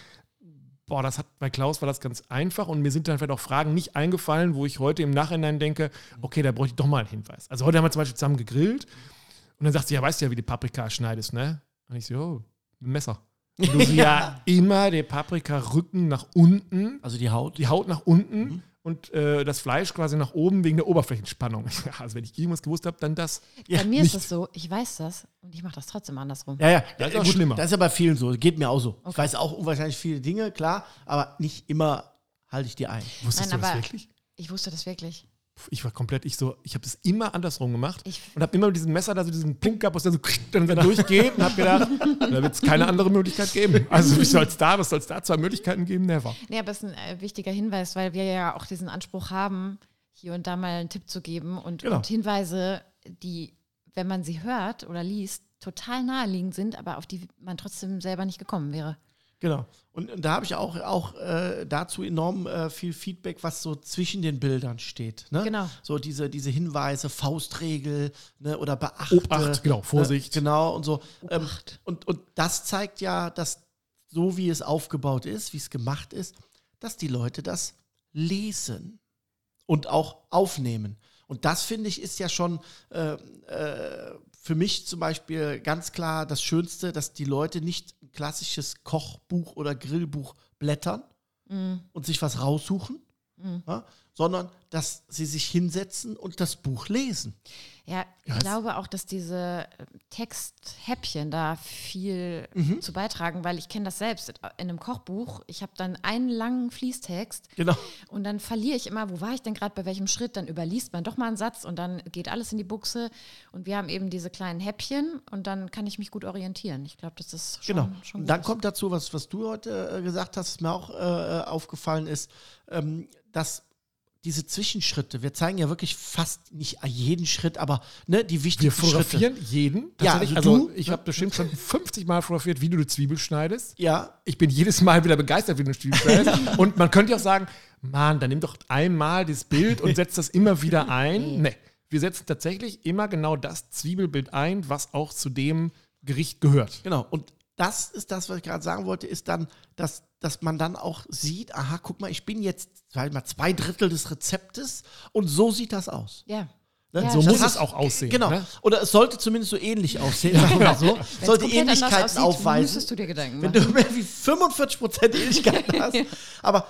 boah, das hat bei Klaus war das ganz einfach und mir sind dann vielleicht auch Fragen nicht eingefallen, wo ich heute im Nachhinein denke, okay, da bräuchte ich doch mal einen Hinweis. Also heute haben wir zum Beispiel zusammen gegrillt und dann sagt sie, ja, weißt du ja, wie du Paprika schneidest, ne? Und ich so, oh, dem Messer. Und du sie [laughs] ja immer der Paprika-Rücken nach unten, Also die Haut. die Haut nach unten und äh, das Fleisch quasi nach oben wegen der Oberflächenspannung. [laughs] Ja, also wenn ich irgendwas gewusst habe, dann das. Bei mir nicht. ist es so, ich weiß das und ich mache das trotzdem andersrum. Ja, ja, Das ist auch gut, schlimmer. Das ist ja bei vielen so. Geht mir auch so. Ich weiß auch unwahrscheinlich viele Dinge, klar, aber nicht immer halte ich die ein. Wusstest Nein, du das wirklich? Ich wusste das wirklich. Ich war komplett, ich so, ich habe das immer andersrum gemacht Ich- und habe immer mit diesem Messer da so diesen Punkt gehabt, was der so dann wieder durchgeht und habe gedacht, [laughs] da wird es keine andere Möglichkeit geben. Also wie soll es da, was soll es da, zwei Möglichkeiten geben? Never. Nee, aber es ist ein äh, wichtiger Hinweis, weil wir ja auch diesen Anspruch haben, hier und da mal einen Tipp zu geben und, Genau. und Hinweise, die, wenn man sie hört oder liest, total naheliegend sind, aber auf die man trotzdem selber nicht gekommen wäre. Genau. Und, und da habe ich auch, auch äh, dazu enorm äh, viel Feedback, was so zwischen den Bildern steht. Ne? Genau. So diese, diese Hinweise, Faustregel ne? oder beachte. Obacht, genau, Vorsicht. Ne? Genau und so. Ähm, Obacht. und, und das zeigt ja, dass so wie es aufgebaut ist, wie es gemacht ist, dass die Leute das lesen und auch aufnehmen. Und das finde ich ist ja schon äh, äh, für mich zum Beispiel ganz klar das Schönste, dass die Leute nicht ein klassisches Kochbuch oder Grillbuch blättern und sich was raussuchen, ja, sondern dass sie sich hinsetzen und das Buch lesen. Ja, ich Ja, es- glaube auch, dass diese äh, Texthäppchen da viel Mhm. zu beitragen, weil ich kenne das selbst in einem Kochbuch. Ich habe dann einen langen Fließtext Genau. und dann verliere ich immer, wo war ich denn gerade bei welchem Schritt? Dann überliest man doch mal einen Satz und dann geht alles in die Buchse. Und wir haben eben diese kleinen Häppchen und dann kann ich mich gut orientieren. Ich glaube, das ist schon, Genau. schon gut. dann kommt dazu, was, was du heute äh, gesagt hast, was mir auch äh, aufgefallen ist, ähm, dass diese Zwischenschritte, wir zeigen ja wirklich fast nicht jeden Schritt, aber ne, die Wir wichtigsten fotografieren Schritte. jeden. Ja, also also du- ich habe bestimmt schon 50 Mal fotografiert, wie du eine Zwiebel schneidest. Ja, Ich bin jedes Mal wieder begeistert, wie du eine Zwiebel schneidest. [laughs] und man könnte ja auch sagen, Mann, dann nimm doch einmal das Bild und setz das immer wieder ein. Nee, wir setzen tatsächlich immer genau das Zwiebelbild ein, was auch zu dem Gericht gehört. genau. Und das ist das, was ich gerade sagen wollte, ist dann, dass, dass man dann auch sieht, aha, guck mal, ich bin jetzt sag ich mal, zwei Drittel des Rezeptes und so sieht das aus. ja. Ne? Ja, So das muss es auch aussehen. Genau. Ne? Oder es sollte zumindest so ähnlich aussehen, sagen wir mal so. [laughs] Sollte Ähnlichkeiten aussieht, aufweisen. Müsstest du dir Gedanken Wenn machen. du mehr wie 45% Ähnlichkeiten [laughs] hast. Aber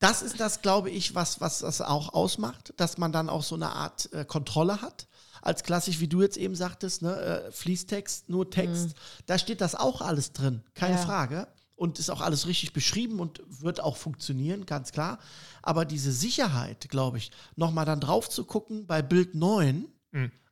das ist das, glaube ich, was, was das auch ausmacht, dass man dann auch so eine Art äh, Kontrolle hat. Als klassisch, wie du jetzt eben sagtest, ne, äh, Fließtext, nur Text, da steht das auch alles drin, keine Ja. Frage. Und ist auch alles richtig beschrieben und wird auch funktionieren, ganz klar. Aber diese Sicherheit, glaube ich, nochmal dann drauf zu gucken bei Bild 9,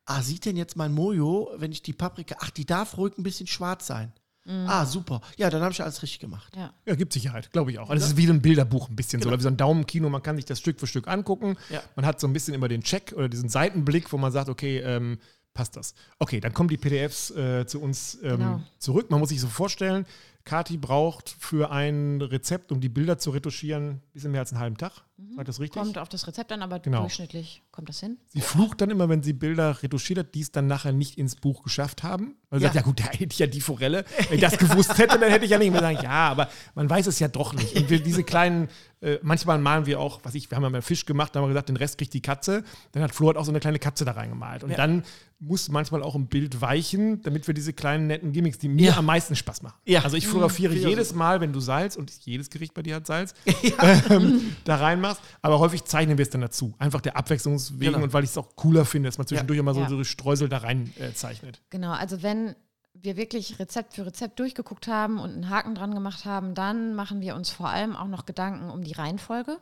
ah, sieht denn jetzt mein Mojo, wenn ich die Paprika, ach, die darf ruhig ein bisschen schwarz sein. Ah, super. Ja, dann habe ich alles richtig gemacht. Ja. Ja, gibt Sicherheit, glaube ich auch. Also es ist wie ein Bilderbuch ein bisschen so, oder wie so ein Daumenkino. Man kann sich das Stück für Stück angucken. Ja. Man hat so ein bisschen immer den Check oder diesen Seitenblick, wo man sagt, okay, ähm, passt das. Okay, dann kommen die PDFs äh, zu uns ähm, Genau. zurück. Man muss sich so vorstellen, Kati braucht für ein Rezept, um die Bilder zu retuschieren, ein bisschen mehr als einen halben Tag. Sagt das richtig? Kommt auf das Rezept an, aber Genau. durchschnittlich kommt das hin. Sie flucht dann immer, wenn sie Bilder retuschiert hat, die es dann nachher nicht ins Buch geschafft haben. Weil sie Ja. sagt, ja gut, da hätte ich ja die Forelle. Wenn ich das gewusst hätte, dann hätte ich ja nicht mehr sagen, ja, aber man weiß es ja doch nicht. Und wir diese kleinen, äh, manchmal malen wir auch, was ich, wir haben ja mal Fisch gemacht, da haben wir gesagt, den Rest kriegt die Katze. Dann hat Flo halt auch so eine kleine Katze da reingemalt. Und Ja. dann muss manchmal auch ein Bild weichen, damit wir diese kleinen netten Gimmicks, die mir Ja. am meisten Spaß machen. Ja. Also ich fotografiere Mhm. jedes Mal, wenn du Salz, und jedes Gericht bei dir hat Salz, [laughs] ähm, da reinmachst. Aber häufig zeichnen wir es dann dazu. Einfach der Abwechslungswegen Genau. und weil ich es auch cooler finde, dass man zwischendurch immer so, Ja. so Streusel da rein äh, zeichnet. Genau, also wenn wir wirklich Rezept für Rezept durchgeguckt haben und einen Haken dran gemacht haben, dann machen wir uns vor allem auch noch Gedanken um die Reihenfolge.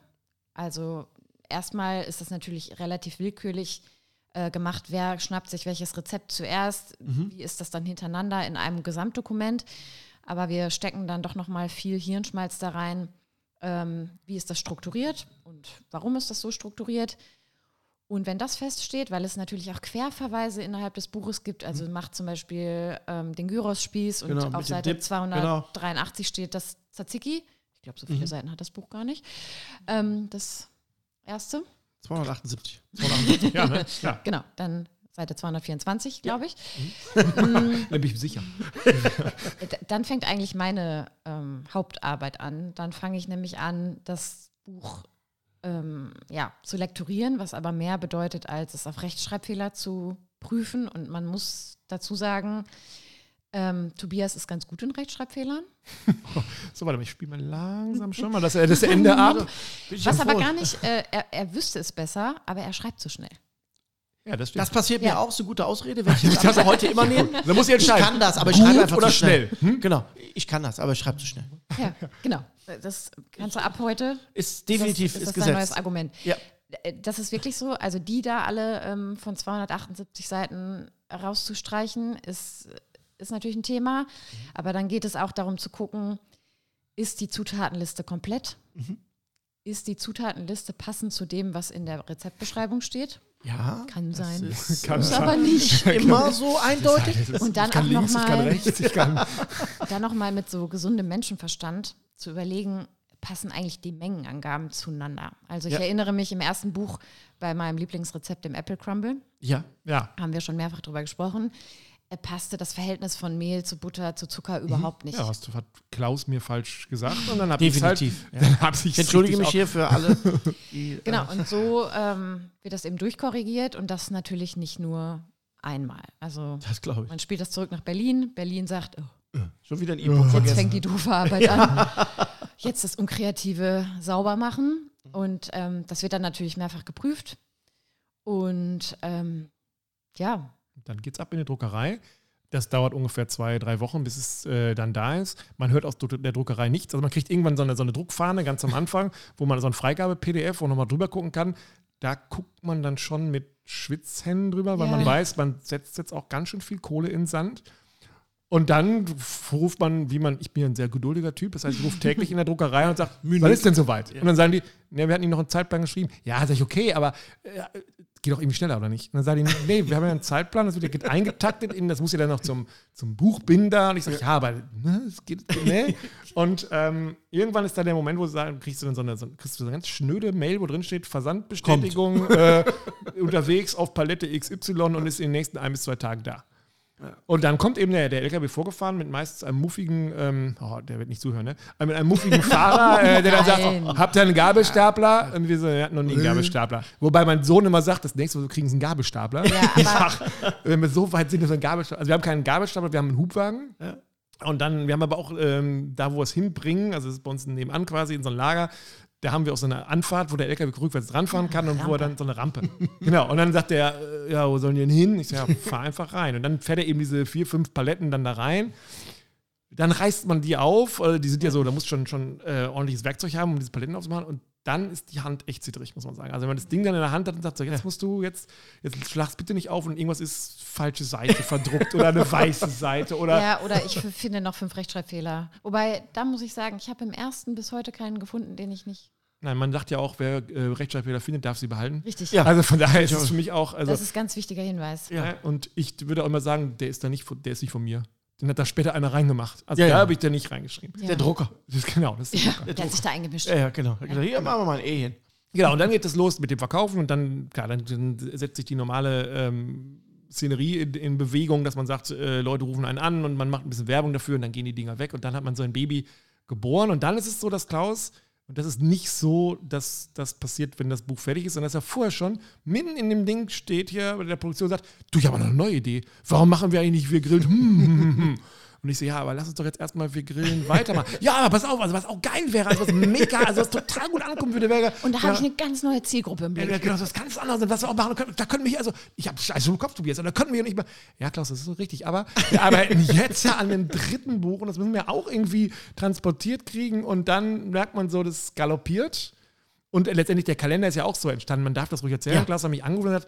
Also erstmal ist das natürlich relativ willkürlich äh, gemacht, wer schnappt sich welches Rezept zuerst, wie ist das dann hintereinander in einem Gesamtdokument. Aber wir stecken dann doch noch mal viel Hirnschmalz da rein. Ähm, wie ist das strukturiert und warum ist das so strukturiert? Und wenn das feststeht, weil es natürlich auch Querverweise innerhalb des Buches gibt, also macht zum Beispiel ähm, den Gyros-Spieß und Genau, auf Seite Dip, 283 steht das Tzatziki. Ich glaube, so viele Seiten hat das Buch gar nicht. Ähm, das erste. 278. Ja, ne? Klar, [laughs] Genau, dann Seite 224, glaube ich. da bin ich sicher. [laughs] Dann fängt eigentlich meine ähm, Hauptarbeit an. Dann fange ich nämlich an, das Buch ähm, ja, zu lektorieren, was aber mehr bedeutet, als es auf Rechtschreibfehler zu prüfen. Und man muss dazu sagen, ähm, Tobias ist ganz gut in Rechtschreibfehlern. [laughs] So, warte mal, ich spiele mal langsam schon mal das, das Ende [laughs] ab. Ich Was aber gar nicht, äh, er, er wüsste es besser, aber er schreibt zu schnell. Ja, das. Das passiert mir Ja. auch, so gute Ausrede, werde ich einfach [laughs] heute immer nehmen. Da muss ich Ich entscheiden. kann das, aber ich schreibe einfach oder zu schnell. schnell. Hm? Genau, ich kann das, aber ich schreibe zu schnell. Ja, genau. Das kannst du ab heute Ist definitiv ist ist, das, ist das dein neues. Argument. Ja. äh, das ist wirklich so. Also die da alle ähm, von 278 Seiten rauszustreichen, ist, ist natürlich ein Thema. Aber dann geht es auch darum zu gucken, ist die Zutatenliste komplett? Mhm. Ist die Zutatenliste passend zu dem, was in der Rezeptbeschreibung steht? Ja. Kann sein. ist, Kann Muss sein. aber nicht. [laughs] immer so eindeutig. Das ist- Und dann ich kann auch noch links, ich kann mal- rechts, ich kann. [laughs] Dann nochmal mit so gesundem Menschenverstand zu überlegen, passen eigentlich die Mengenangaben zueinander? Also ich Ja. erinnere mich im ersten Buch bei meinem Lieblingsrezept, dem Apple Crumble, Ja. Ja, haben wir schon mehrfach drüber gesprochen, passte das Verhältnis von Mehl zu Butter zu Zucker überhaupt nicht. ja, hast du, hat Klaus mir falsch gesagt und dann habe ich Definitiv. Halt, [laughs] dann hab Ich entschuldige mich hier für alle. [laughs] Die, Genau, und so ähm, wird das eben durchkorrigiert und das natürlich nicht nur einmal. Also Das glaube ich. man spielt das zurück nach Berlin. Berlin sagt, oh, Schon wieder ein E-Book jetzt vergessen. fängt die doofe Arbeit an. Jetzt das Unkreative sauber machen. Und ähm, das wird dann natürlich mehrfach geprüft. Und ähm, ja, Dann geht's ab in die Druckerei. Das dauert ungefähr zwei, drei Wochen, bis es äh, dann da ist. Man hört aus der Druckerei nichts. Also man kriegt irgendwann so eine, so eine Druckfahne ganz am Anfang, wo man so ein Freigabe-PDF, wo man nochmal drüber gucken kann. Da guckt man dann schon mit Schwitzhänden drüber, weil Ja. man weiß, man setzt jetzt auch ganz schön viel Kohle in den Sand. Und dann ruft man, wie man, ich bin ja ein sehr geduldiger Typ, das heißt, ich rufe täglich in der Druckerei und sage, wann ist denn soweit? Und dann sagen die, ne, wir hatten Ihnen noch einen Zeitplan geschrieben. Ja, sag ich, okay, aber äh, geht doch irgendwie schneller, oder nicht? Und dann sagen die, nee, wir haben ja einen Zeitplan, das wird ja eingetaktet, in, das muss ja dann noch zum, zum Buchbinder. Und ich sage, ja, aber ne, es geht, ne? Und ähm, irgendwann ist dann der Moment, wo du sagen, kriegst du dann so eine, so, kriegst du so eine ganz schnöde Mail, wo drin steht, Versandbestätigung äh, unterwegs auf Palette XY und ist in den nächsten ein bis zwei Tagen da. Und dann kommt eben der, der LKW vorgefahren mit meistens einem muffigen, ähm, oh, der wird nicht zuhören, ne? Äh, Mit einem muffigen [laughs] Fahrer, äh, der dann sagt, oh, habt ihr einen Gabelstapler? Und wir so, wir hatten noch nie einen Gabelstapler. Wobei mein Sohn immer sagt, das nächste, wir kriegen, ist ein Gabelstapler. Ja, [laughs] sag, wenn wir so weit sind, dass wir einen Gabelstapler, also wir haben keinen Gabelstapler, wir haben einen Hubwagen. Und dann, wir haben aber auch ähm, da, wo wir es hinbringen, also das ist bei uns nebenan quasi in so ein Lager, da haben wir auch so eine Anfahrt, wo der LKW rückwärts ranfahren kann und wo er dann so eine Rampe. [laughs] genau. Und dann sagt er, äh, ja, wo sollen die denn hin? Ich sage, ja, fahr einfach rein. Und dann fährt er eben diese vier, fünf Paletten dann da rein. Dann reißt man die auf, äh, die sind ja so, da muss schon, schon äh, ordentliches Werkzeug haben, um diese Paletten aufzumachen. Und dann ist die Hand echt zittrig, muss man sagen. Also wenn man das Ding dann in der Hand hat und sagt, so, jetzt musst du, jetzt, jetzt schlag's bitte nicht auf und irgendwas ist falsche Seite verdruckt oder eine weiße Seite oder ja, oder ich finde noch fünf Rechtschreibfehler. Wobei, da muss ich sagen, ich habe im ersten bis heute keinen gefunden, den ich nicht. Nein, man sagt ja auch, wer äh, Rechtschreibfehler findet, darf sie behalten. Richtig. Ja. Also von daher ist es für mich auch, also, Das ist ein ganz wichtiger Hinweis. ja. und ich würde auch immer sagen, der ist da nicht, von- der ist nicht von mir. Den hat da später einer reingemacht. Also Ja, da ja. habe ich den nicht reingeschrieben. Ja. Der Drucker. Das ist, genau, das ist Ja, der der hat sich da eingemischt. Ja, ja, genau. Hier machen wir mal ein E hin. Genau, und dann geht es los mit dem Verkaufen und dann, klar, dann, dann setzt sich die normale ähm, Szenerie in, in Bewegung, dass man sagt, äh, Leute rufen einen an und man macht ein bisschen Werbung dafür und dann gehen die Dinger weg und dann hat man so ein Baby geboren und dann ist es so, dass Klaus, und das ist nicht so, dass das passiert, wenn das Buch fertig ist, sondern dass er vorher schon mitten in dem Ding steht hier bei der Produktion sagt, du, ich habe noch eine neue Idee. Warum machen wir eigentlich nicht wir grillen? Hm, hm, hm, hm. Und ich so, ja, aber lass uns doch jetzt erstmal wir grillen weitermachen. ja, aber pass auf, also was auch geil wäre, also was mega, also was total gut ankommen würde, wäre. Und da habe ich eine ganz neue Zielgruppe im Blick. ja, genau, das ist ganz anders. Und was wir auch machen können, da können wir hier, also, ich habe Scheiße im Kopf, Tobias, und da können wir nicht mehr. Ja, Klaus, das ist so richtig. Aber wir arbeiten jetzt ja an dem dritten Buch und das müssen wir auch irgendwie transportiert kriegen. Und dann merkt man so, das galoppiert. Und letztendlich der Kalender ist ja auch so entstanden. Man darf das ruhig erzählen. Ja. Klaus hat mich angerufen und hat,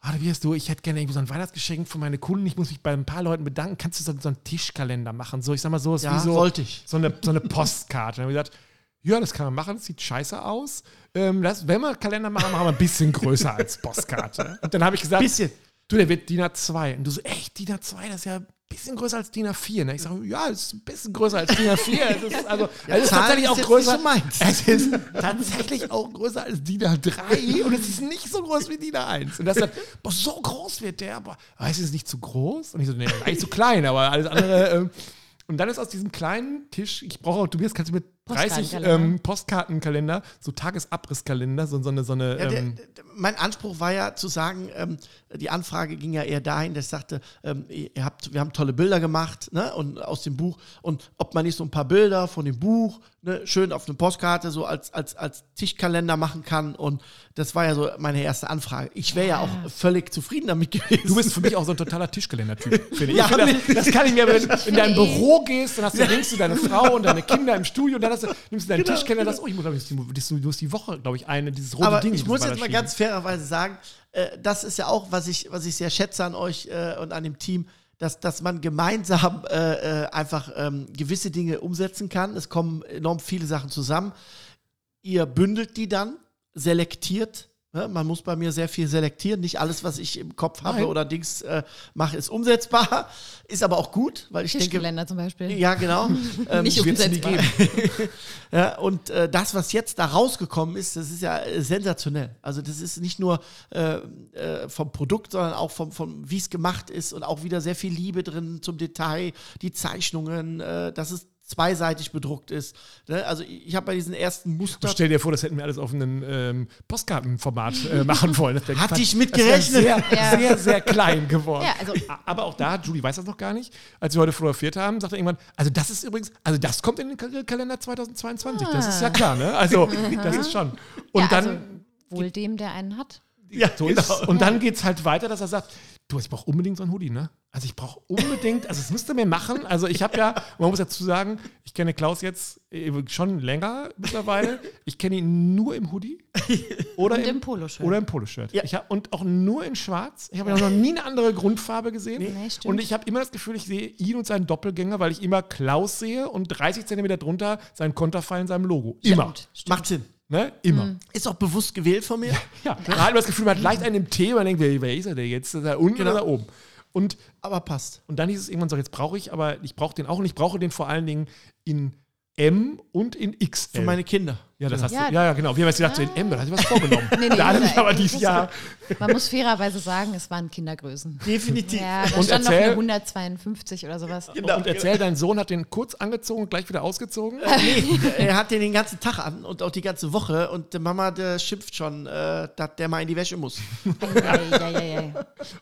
ah, Tobias, du, ich hätte gerne irgendwie so ein Weihnachtsgeschenk für meine Kunden. Ich muss mich bei ein paar Leuten bedanken. Kannst du so, so einen Tischkalender machen? So, ich sag mal so, ist Ja, wie so, wollte ich. so eine, so eine [laughs] Postkarte. Dann haben wir gesagt, ja, das kann man machen, das sieht scheiße aus. Ähm, das, wenn wir Kalender machen, machen wir ein bisschen größer als Postkarte. [laughs] Und dann habe ich gesagt, Bisschen. du, der wird DIN A2. Und du so, echt, DIN A2, das ist ja bisschen größer als DIN A4. Ne? Ich sage, ja, das ist ein bisschen größer als DIN A4. [laughs] Es ist, also, es ist tatsächlich ist auch größer. [laughs] Es ist tatsächlich auch größer als DIN A3 und es ist nicht so groß wie DIN A1. Und das sagt, boah, so groß wird der, weiß ist es nicht zu groß? Und ich so, nee, eigentlich zu klein, aber alles andere. Ähm, und dann ist aus diesem kleinen Tisch, ich brauche auch, Tobias, kannst du mit 30 Postkartenkalender. ähm, Postkartenkalender, so Tagesabrisskalender, so, so eine, so eine Ja, der, ähm, mein Anspruch war ja zu sagen, ähm, die Anfrage ging ja eher dahin, dass ich sagte, ähm, ihr habt, wir haben tolle Bilder gemacht ne, und aus dem Buch und ob man nicht so ein paar Bilder von dem Buch ne, schön auf eine Postkarte so als, als, als Tischkalender machen kann und das war ja so meine erste Anfrage. Ich wäre ja auch völlig zufrieden damit gewesen. Du bist für mich auch so ein totaler Tischkalender-Typ, [laughs] finde ich. Ja, ich finde das, das kann ich mir, wenn du in dein. [laughs] Büro gehst, dann hast du links du deine Frau und deine Kinder im Studio und dann hast hast du, nimmst du deinen Genau, Tischkenner, genau. das, oh, ich muss, glaub ich, das, du, die Woche, glaube ich, eine, dieses rote Aber Ding. ich muss jetzt mal ganz fairerweise sagen, äh, das ist ja auch, was ich, was ich sehr schätze an euch äh, und an dem Team, dass, dass man gemeinsam äh, äh, einfach ähm, gewisse Dinge umsetzen kann. Es kommen enorm viele Sachen zusammen. Ihr bündelt die dann, selektiert. Ne? Man muss bei mir sehr viel selektieren. Nicht alles, was ich im Kopf habe Nein. oder Dings äh, mache, ist umsetzbar. [laughs] Ist aber auch gut, weil ich denke, zum Beispiel. ja, genau. [laughs] Ähm, Nicht umsetzbar. [laughs] ja, und äh, das, was jetzt da rausgekommen ist, das ist ja äh, sensationell. Also das ist nicht nur äh, äh, vom Produkt, sondern auch vom, vom wie es gemacht ist und auch wieder sehr viel Liebe drin zum Detail, die Zeichnungen, äh, dass es zweiseitig bedruckt ist. Ne? Also ich habe bei diesen ersten Muster Stell dir vor, das hätten wir alles auf einem ähm, Postkartenformat äh, machen wollen. Hatte ich mit gerechnet. Sehr, Ja. sehr, sehr klein geworden. Ja, also- Aber auch da, Julie weiß das noch gar nicht, als wir heute fotografiert haben, sagt er irgendwann, also das ist übrigens, also das kommt in den Kal- Kalender 2022. Das ist ja klar, ne? Also [laughs] das ist schon. Und ja, dann, also wohl dem, der einen hat. Ja, so genau. und dann geht es halt weiter, dass er sagt, du, ich brauche unbedingt so ein Hoodie, ne? Also ich brauche unbedingt, also das müsst ihr mir machen. Also ich habe ja, man muss dazu sagen, ich kenne Klaus jetzt äh, schon länger mittlerweile. Ich kenne ihn nur im Hoodie [laughs] oder Und im Poloshirt. Oder im Poloshirt. Ja. Ich hab, und auch nur in schwarz. Ich habe ja noch nie eine andere Grundfarbe gesehen. Nee, stimmt. und ich habe immer das Gefühl, ich sehe ihn und seinen Doppelgänger, weil ich immer Klaus sehe und 30 Zentimeter drunter sein Konterfei in seinem Logo. Immer. Stimmt, stimmt. Macht Sinn. Ne? Immer. Ist auch bewusst gewählt von mir, [laughs] Ja. Hat immer das Gefühl, man hat leicht einen im Tee, man denkt, wer, wer ist er denn jetzt? Ist er unten Genau. oder oben? Und, aber passt. und dann hieß es irgendwann so, jetzt brauche ich, aber ich brauche den auch und ich brauche den vor allen Dingen in M und in XL. Für meine Kinder. Ja, das hast Ja. du, ja, ja, genau. Wir haben jetzt gedacht, so in M, da hast du was vorgenommen. [laughs] Nee, nee, da hatte ich aber dieses Jahr. Man muss fairerweise sagen, es waren Kindergrößen. Definitiv. Ja, da Und stand noch eine 152 oder sowas. Genau. Und erzähl, dein Sohn hat den kurz angezogen und gleich wieder ausgezogen. [laughs] Nee, er hat den den ganzen Tag an und auch die ganze Woche und der Mama, der schimpft schon, äh, dass der mal in die Wäsche muss. Ja, ja, ja, ja.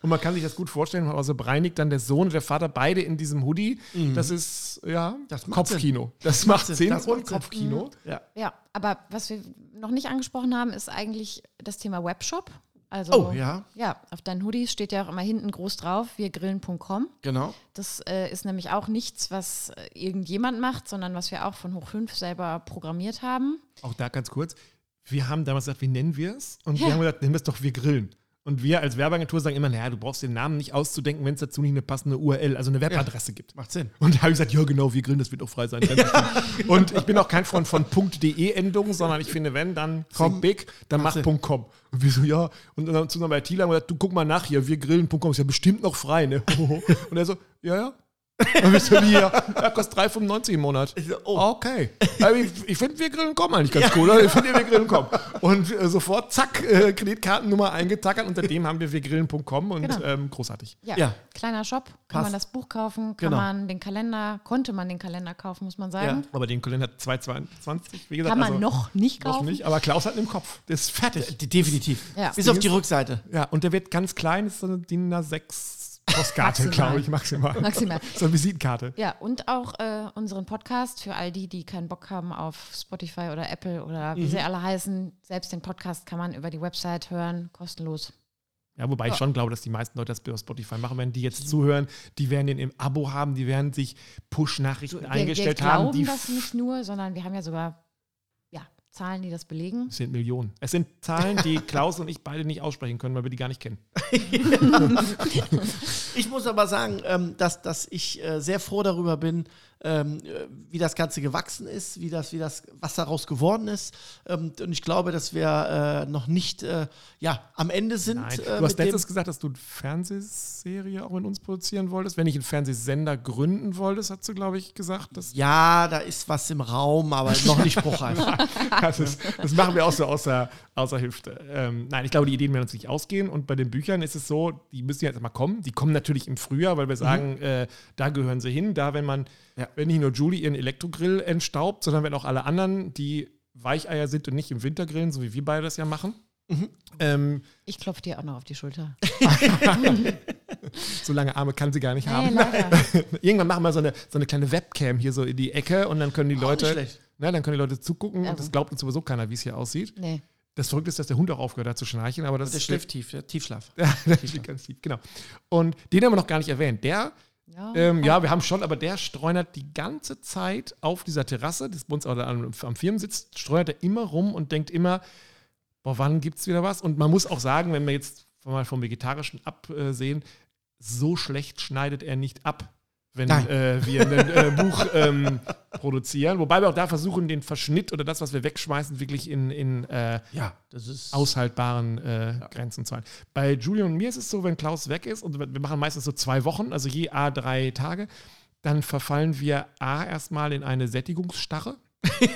Und man kann sich das gut vorstellen, also bereinigt dann der Sohn und der Vater beide in diesem Hoodie. Das ist, ja, Mhm. Das Kopfkino. Das macht Sinn, das und macht Sinn. Kopfkino. Ja. Ja, aber was wir noch nicht angesprochen haben, ist eigentlich das Thema Webshop. Also, Oh, ja. Ja, auf deinen Hoodies steht ja auch immer hinten groß drauf, wirgrillen.com. Genau. Das äh, ist nämlich auch nichts, was äh, irgendjemand macht, sondern was wir auch von Hoch 5 selber programmiert haben. Auch da ganz kurz. Wir haben damals gesagt, wie nennen wir es? Und Ja. wir haben gesagt, nennen wir es doch Wir grillen. Und wir als Werbeagentur sagen immer, naja, du brauchst den Namen nicht auszudenken, wenn es dazu nicht eine passende URL, also eine Webadresse gibt. Macht Sinn. Und da habe ich gesagt, ja genau, wir grillen, das wird auch frei sein. [laughs] Bestimmt. und ich bin auch kein Freund von .de-Endungen, sondern ich finde, wenn, dann Komm. big, dann mach Sinn. .com. Und wir so, ja. Und dann zu unserem ITler haben wir gesagt, du guck mal nach hier, wir grillen.com ist ja bestimmt noch frei, ne? [laughs] Und er so, ja, ja. Und wir so, wie, ja, ja, kostet 3,95 im Monat. Ich so, oh. Okay. Aber ich ich finde, wir grillen kommen eigentlich ganz cool, oder? Ich finde, wir grillen kommen. Und äh, sofort, zack, äh, Kreditkartennummer eingetackert. Unter dem haben wir wirgrillen.com und Genau. ähm, großartig. Ja, Ja. kleiner Shop, kann Passt. man das Buch kaufen, kann Genau. man den Kalender, konnte man den Kalender kaufen, muss man sagen. Aber den Kalender 222, wie gesagt, Kann man also noch nicht noch kaufen. nicht. Aber Klaus hat ihn im Kopf. Der ist fertig. D- Definitiv. Ja. Bis auf die Rückseite. Ja, und der wird ganz klein, ist so eine DIN A6 Postkarte, glaube ich, maximal. Maximal. So eine Visitenkarte. Ja, und auch äh, unseren Podcast für all die, die keinen Bock haben auf Spotify oder Apple oder Mhm. wie sie alle heißen. Selbst den Podcast kann man über die Website hören, kostenlos. Ja, wobei ich schon glaube, dass die meisten Leute das auf Spotify machen, wenn die jetzt zuhören, die werden den im Abo haben, die werden sich Push-Nachrichten Wir, eingestellt wir haben. glauben Die das nicht nur, sondern wir haben ja sogar ja, Zahlen, die das belegen. Es sind Millionen. Es sind Zahlen, die [laughs] Klaus und ich beide nicht aussprechen können, weil wir die gar nicht kennen. [laughs] Ich muss aber sagen, ähm, dass, dass ich äh, sehr froh darüber bin, ähm, äh, wie das Ganze gewachsen ist, wie das, wie das, was daraus geworden ist. Ähm, und ich glaube, dass wir äh, noch nicht äh, ja, am Ende sind. Nein. Äh, Du hast letztens gesagt, dass du eine Fernsehserie auch mit uns produzieren wolltest. Wenn ich einen Fernsehsender gründen wolltest, hast du, glaube ich, gesagt. Dass ja, da ist was im Raum, aber noch nicht spruchreif. [laughs] das, ist, das machen wir auch so außer, außer Hüfte. Ähm, nein, ich glaube, die Ideen werden uns nicht ausgehen. Und bei den Büchern ist es so, die müssen jetzt mal kommen. Die kommen natürlich im Frühjahr, weil wir sagen, äh, da gehören sie hin. Da, wenn man, Ja. Wenn nicht nur Julie ihren Elektrogrill entstaubt, sondern wenn auch alle anderen, die Weicheier sind und nicht im Winter grillen, so wie wir beide das ja machen. Ähm, Ich klopfe dir auch noch auf die Schulter. [laughs] so lange Arme kann sie gar nicht Nee, haben. leider. [laughs] Irgendwann machen wir so eine, so eine kleine Webcam hier so in die Ecke und dann können die Auch Leute, schlecht. ne, dann können die Leute zugucken Ja. und das glaubt uns sowieso keiner, wie es hier aussieht. Nee. Das Verrückte ist, dass der Hund auch aufgehört hat zu schnarchen, aber das Der ist schläft tief, der Tiefschlaf. [laughs] Ja, der schläft ganz tief, genau. Und den haben wir noch gar nicht erwähnt. Der Ja, Ähm, ja, wir haben schon, aber der streunert die ganze Zeit auf dieser Terrasse, das bei uns auch da am, am Firmensitz, streunert er immer rum und denkt immer, boah, wann gibt es wieder was? Und man muss auch sagen, wenn wir jetzt mal vom Vegetarischen absehen, so schlecht schneidet er nicht ab, wenn äh, wir ein äh, Buch ähm, produzieren. Wobei wir auch da versuchen, den Verschnitt oder das, was wir wegschmeißen, wirklich in, in äh, Ja, aushaltbaren äh, Grenzen zu halten. Bei Julian und mir ist es so, wenn Klaus weg ist, und wir machen meistens so zwei Wochen, also je A drei Tage, dann verfallen wir A erstmal in eine Sättigungsstarre. [laughs]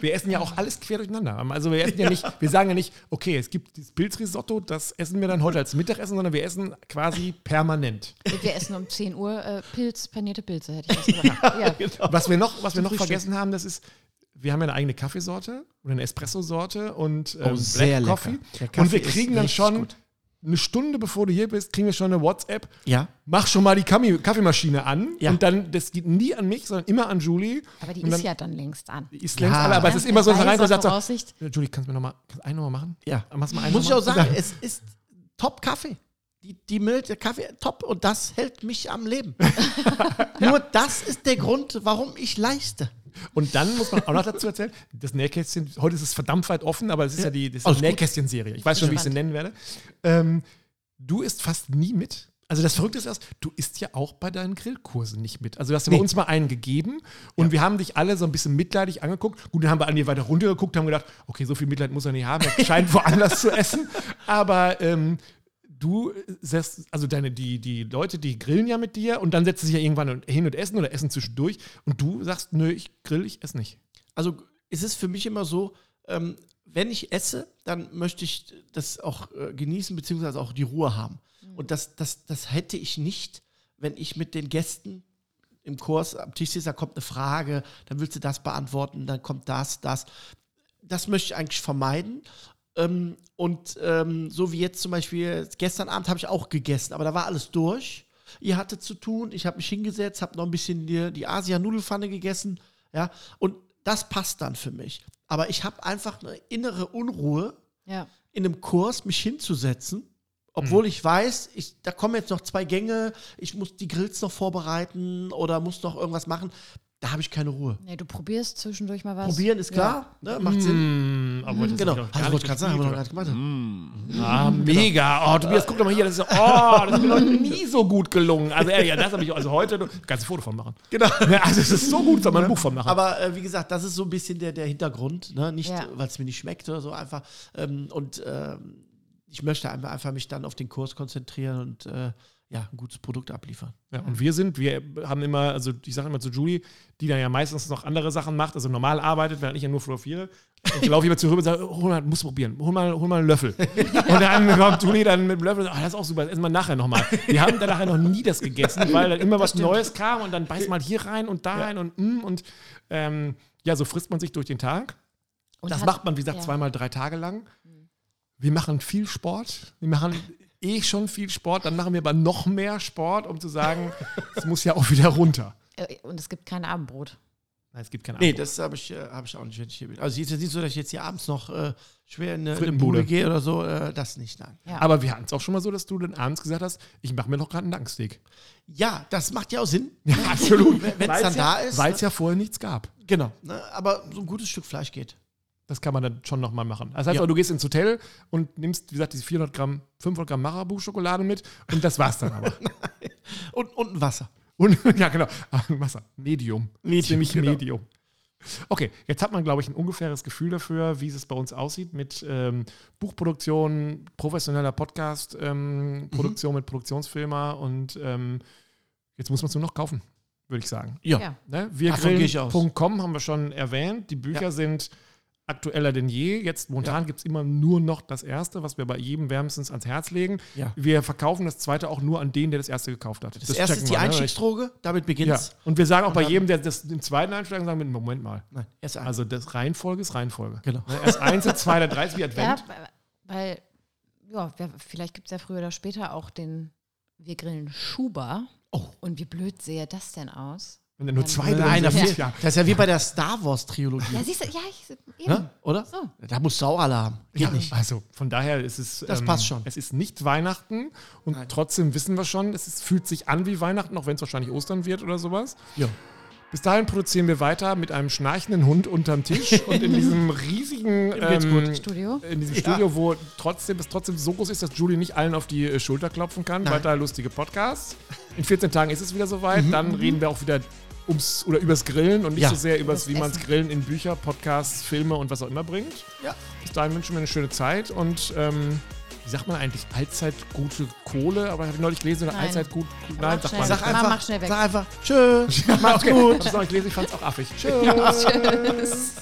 Wir essen ja auch alles quer durcheinander. Also wir essen ja nicht, wir sagen ja nicht, okay, es gibt dieses Pilzrisotto, das essen wir dann heute als Mittagessen, sondern wir essen quasi permanent. Wir essen um 10 Uhr äh, Pilz, panierte Pilze, hätte ich das [laughs] gesagt. Ja, Was wir noch, was wir noch vergessen haben, das ist, wir haben ja eine eigene Kaffeesorte oder eine Espresso-Sorte und ähm, Oh, sehr Black lecker. Coffee. Und wir kriegen dann schon gut. Eine Stunde bevor du hier bist, kriegen wir schon eine WhatsApp. Ja. Mach schon mal die Kaffee Kaffeemaschine an. Ja. Und dann, das geht nie an mich, sondern immer an Julie. aber die Und ist dann- ja dann längst an. Die ist längst Ja. alle, aber es ist immer so, dass er reinkommt und sagt so. Julie, kannst du mir noch mal, kannst du einen nochmal machen? Ja. Machst du mal einen Muss ich noch auch sagen, es ist Top-Kaffee. Die, die Milch, der Kaffee, top. Und das hält mich am Leben. [laughs] Nur das ist der Grund, warum ich leiste. Und dann muss man auch noch dazu erzählen, das Nähkästchen, heute ist es verdammt weit offen, aber es ist ja, die, das gut. Nähkästchen-Serie. Ich weiß schon, wie ich sie nennen werde. Ähm, du isst fast nie mit. Also das Verrückte ist erst, du isst ja auch bei deinen Grillkursen nicht mit. Also du hast ja bei Nee. uns mal einen gegeben und wir haben dich alle so ein bisschen mitleidig angeguckt. Gut, dann haben wir an dir weiter runtergeguckt, haben gedacht, okay, so viel Mitleid muss er nicht haben, er scheint woanders zu essen. Aber ähm, du setzt, also deine, die, die Leute, die grillen ja mit dir und dann setzen sich ja irgendwann hin und essen oder essen zwischendurch und du sagst, nö, ich grill, ich esse nicht. Also es ist für mich immer so, ähm, wenn ich esse, dann möchte ich das auch äh, genießen, beziehungsweise auch die Ruhe haben. Und das, das, das hätte ich nicht, wenn ich mit den Gästen im Kurs am Tisch sitze, da kommt eine Frage, dann willst du das beantworten, dann kommt das, das. Das möchte ich eigentlich vermeiden. Ähm, und ähm, so wie jetzt zum Beispiel, gestern Abend habe ich auch gegessen, aber da war alles durch. Ihr hattet zu tun, ich habe mich hingesetzt, habe noch ein bisschen die, die Asia-Nudelfanne gegessen, ja, und das passt dann für mich. Aber ich habe einfach eine innere Unruhe, Ja. in einem Kurs mich hinzusetzen, obwohl ich weiß, ich, da kommen jetzt noch zwei Gänge, ich muss die Grills noch vorbereiten oder muss noch irgendwas machen. Da habe ich keine Ruhe. Nee, du probierst zwischendurch mal was. Probieren ist klar, ne, macht Sinn. Hm, aber das Genau, also gar wollte nicht ich gerade sagen, haben wir noch nicht gemacht. Ah, mega. Oh, Tobias, guck doch mal hier. Das ist, so- oh, das ist mir noch nie so gut gelungen. Also, ehrlich, ja, das habe ich also heute. Du kannst ein Foto von machen. Genau. [laughs] Ja, also, es ist so gut, soll man ein Buch von machen. Aber äh, wie gesagt, das ist so ein bisschen der, der Hintergrund, ne? nicht, Ja. weil es mir nicht schmeckt oder so einfach. Ähm, und ähm, ich möchte einfach, einfach mich dann auf den Kurs konzentrieren und äh, ja, ein gutes Produkt abliefern. Ja, und wir sind, wir haben immer, also ich sage immer zu Julie, die dann ja meistens noch andere Sachen macht, also normal arbeitet, während ich ja nur fotografiere. Und ich laufe immer zu ihr rüber und sage, hol mal, musst du probieren, hol mal, hol mal einen Löffel. [laughs] Und dann kommt Julie dann mit dem Löffel und sagt, ah, das ist auch super, das essen wir nachher nochmal. Wir haben dann nachher noch nie das gegessen, [laughs] weil dann immer was Neues kam und dann beißt mal hier rein und da rein und mm, und ähm, ja, so frisst man sich durch den Tag. Und Das hat- macht man, wie gesagt, ja. zweimal drei Tage lang. Wir machen viel Sport. Wir machen eh schon viel Sport. Dann machen wir aber noch mehr Sport, um zu sagen, [laughs] es muss ja auch wieder runter. Äh, Und es gibt kein Abendbrot. Nein, es gibt kein Nee, Abendbrot. das habe ich, äh, hab ich auch nicht, wenn ich hier bin. Also es ist jetzt nicht so, dass ich jetzt hier abends noch äh, schwer in eine, in eine. Bude gehe oder so. Äh, das nicht, nein. Ja. Aber wir hatten es auch schon mal so, dass du dann abends gesagt hast, ich mache mir noch gerade einen Nackensteak. Ja, das macht ja auch Sinn. Ja, absolut. Wenn es dann ja, da ist. Weil es ja vorher nichts gab. Genau. Ne? Aber so ein gutes Stück Fleisch geht. Das kann man dann schon nochmal machen. Das heißt Ja. aber, du gehst ins Hotel und nimmst, wie gesagt, diese 400 Gramm, 500 Gramm Marabu-Schokolade mit und das war's dann aber. [laughs] Und, und ein Wasser. Und, [laughs] ja, genau. Ah, Wasser. Medium. Medium, Ziemlich genau. Medium. Okay, jetzt hat man, glaube ich, ein ungefähres Gefühl dafür, wie es bei uns aussieht mit ähm, Buchproduktion, professioneller Podcast-Produktion mit Produktionsfilmer und ähm, jetzt muss man es nur noch kaufen, würde ich sagen. Ja. Ja. Ne? Wirgrillen.com haben wir schon erwähnt. Die Bücher Ja. sind aktueller denn je. Jetzt momentan Ja. gibt es immer nur noch das erste, was wir bei jedem wärmstens ans Herz legen. Ja. Wir verkaufen das zweite auch nur an den, der das erste gekauft hat. Das, erste checken ist die wir, ne? Einstiegsdroge, damit Ja, beginnt's. und wir sagen auch bei dann- jedem, der das im zweiten einsteigen, sagen wir, Moment mal. Nein, erst ein. Also das Reihenfolge ist Reihenfolge. Genau. Ne, Erst eins, zwei, der drei ist wie [laughs] Ja, Advent. weil, ja, vielleicht gibt es ja früher oder später auch den Wir grillen Schuber. Oh. Und wie blöd sähe das denn aus? Wenn da nur zwei drin einer sind, fehlt. ja. Das ist ja wie bei der Star Wars Trilogie. Ja, siehst du, ja, ich, eben. ne? Oder? So. Da alle haben. Geht Ja, nicht. Also von daher ist es. Das passt schon. Es ist nicht Weihnachten und trotzdem wissen wir schon, es ist, fühlt sich an wie Weihnachten, auch wenn es wahrscheinlich Ostern wird oder sowas. Ja. Bis dahin produzieren wir weiter mit einem schnarchenden Hund unterm Tisch [laughs] und in diesem riesigen ähm, Studio. in diesem Ja. Studio, wo trotzdem es trotzdem so groß ist, dass Julie nicht allen auf die äh, Schulter klopfen kann. Nein. Weiter lustige Podcasts. In 14 Tagen ist es wieder soweit. Mhm. Dann reden wir auch wieder ums oder übers Grillen und nicht Ja. so sehr übers, Übers wie man es. Grillen in Bücher, Podcasts, Filme und was auch immer bringt. Ja. Bis dahin wünschen wir eine schöne Zeit und ähm, wie sagt man eigentlich allzeit gute Kohle? Aber ich habe neulich gelesen, Nein. allzeit gut. Nein, Sag nicht. Mama, einfach, mach schnell weg. sag einfach, tschö, [laughs] macht's okay. gut. Ich habe es neulich gelesen, ich fand es auch affig. [laughs] Tschüss. Tschüss.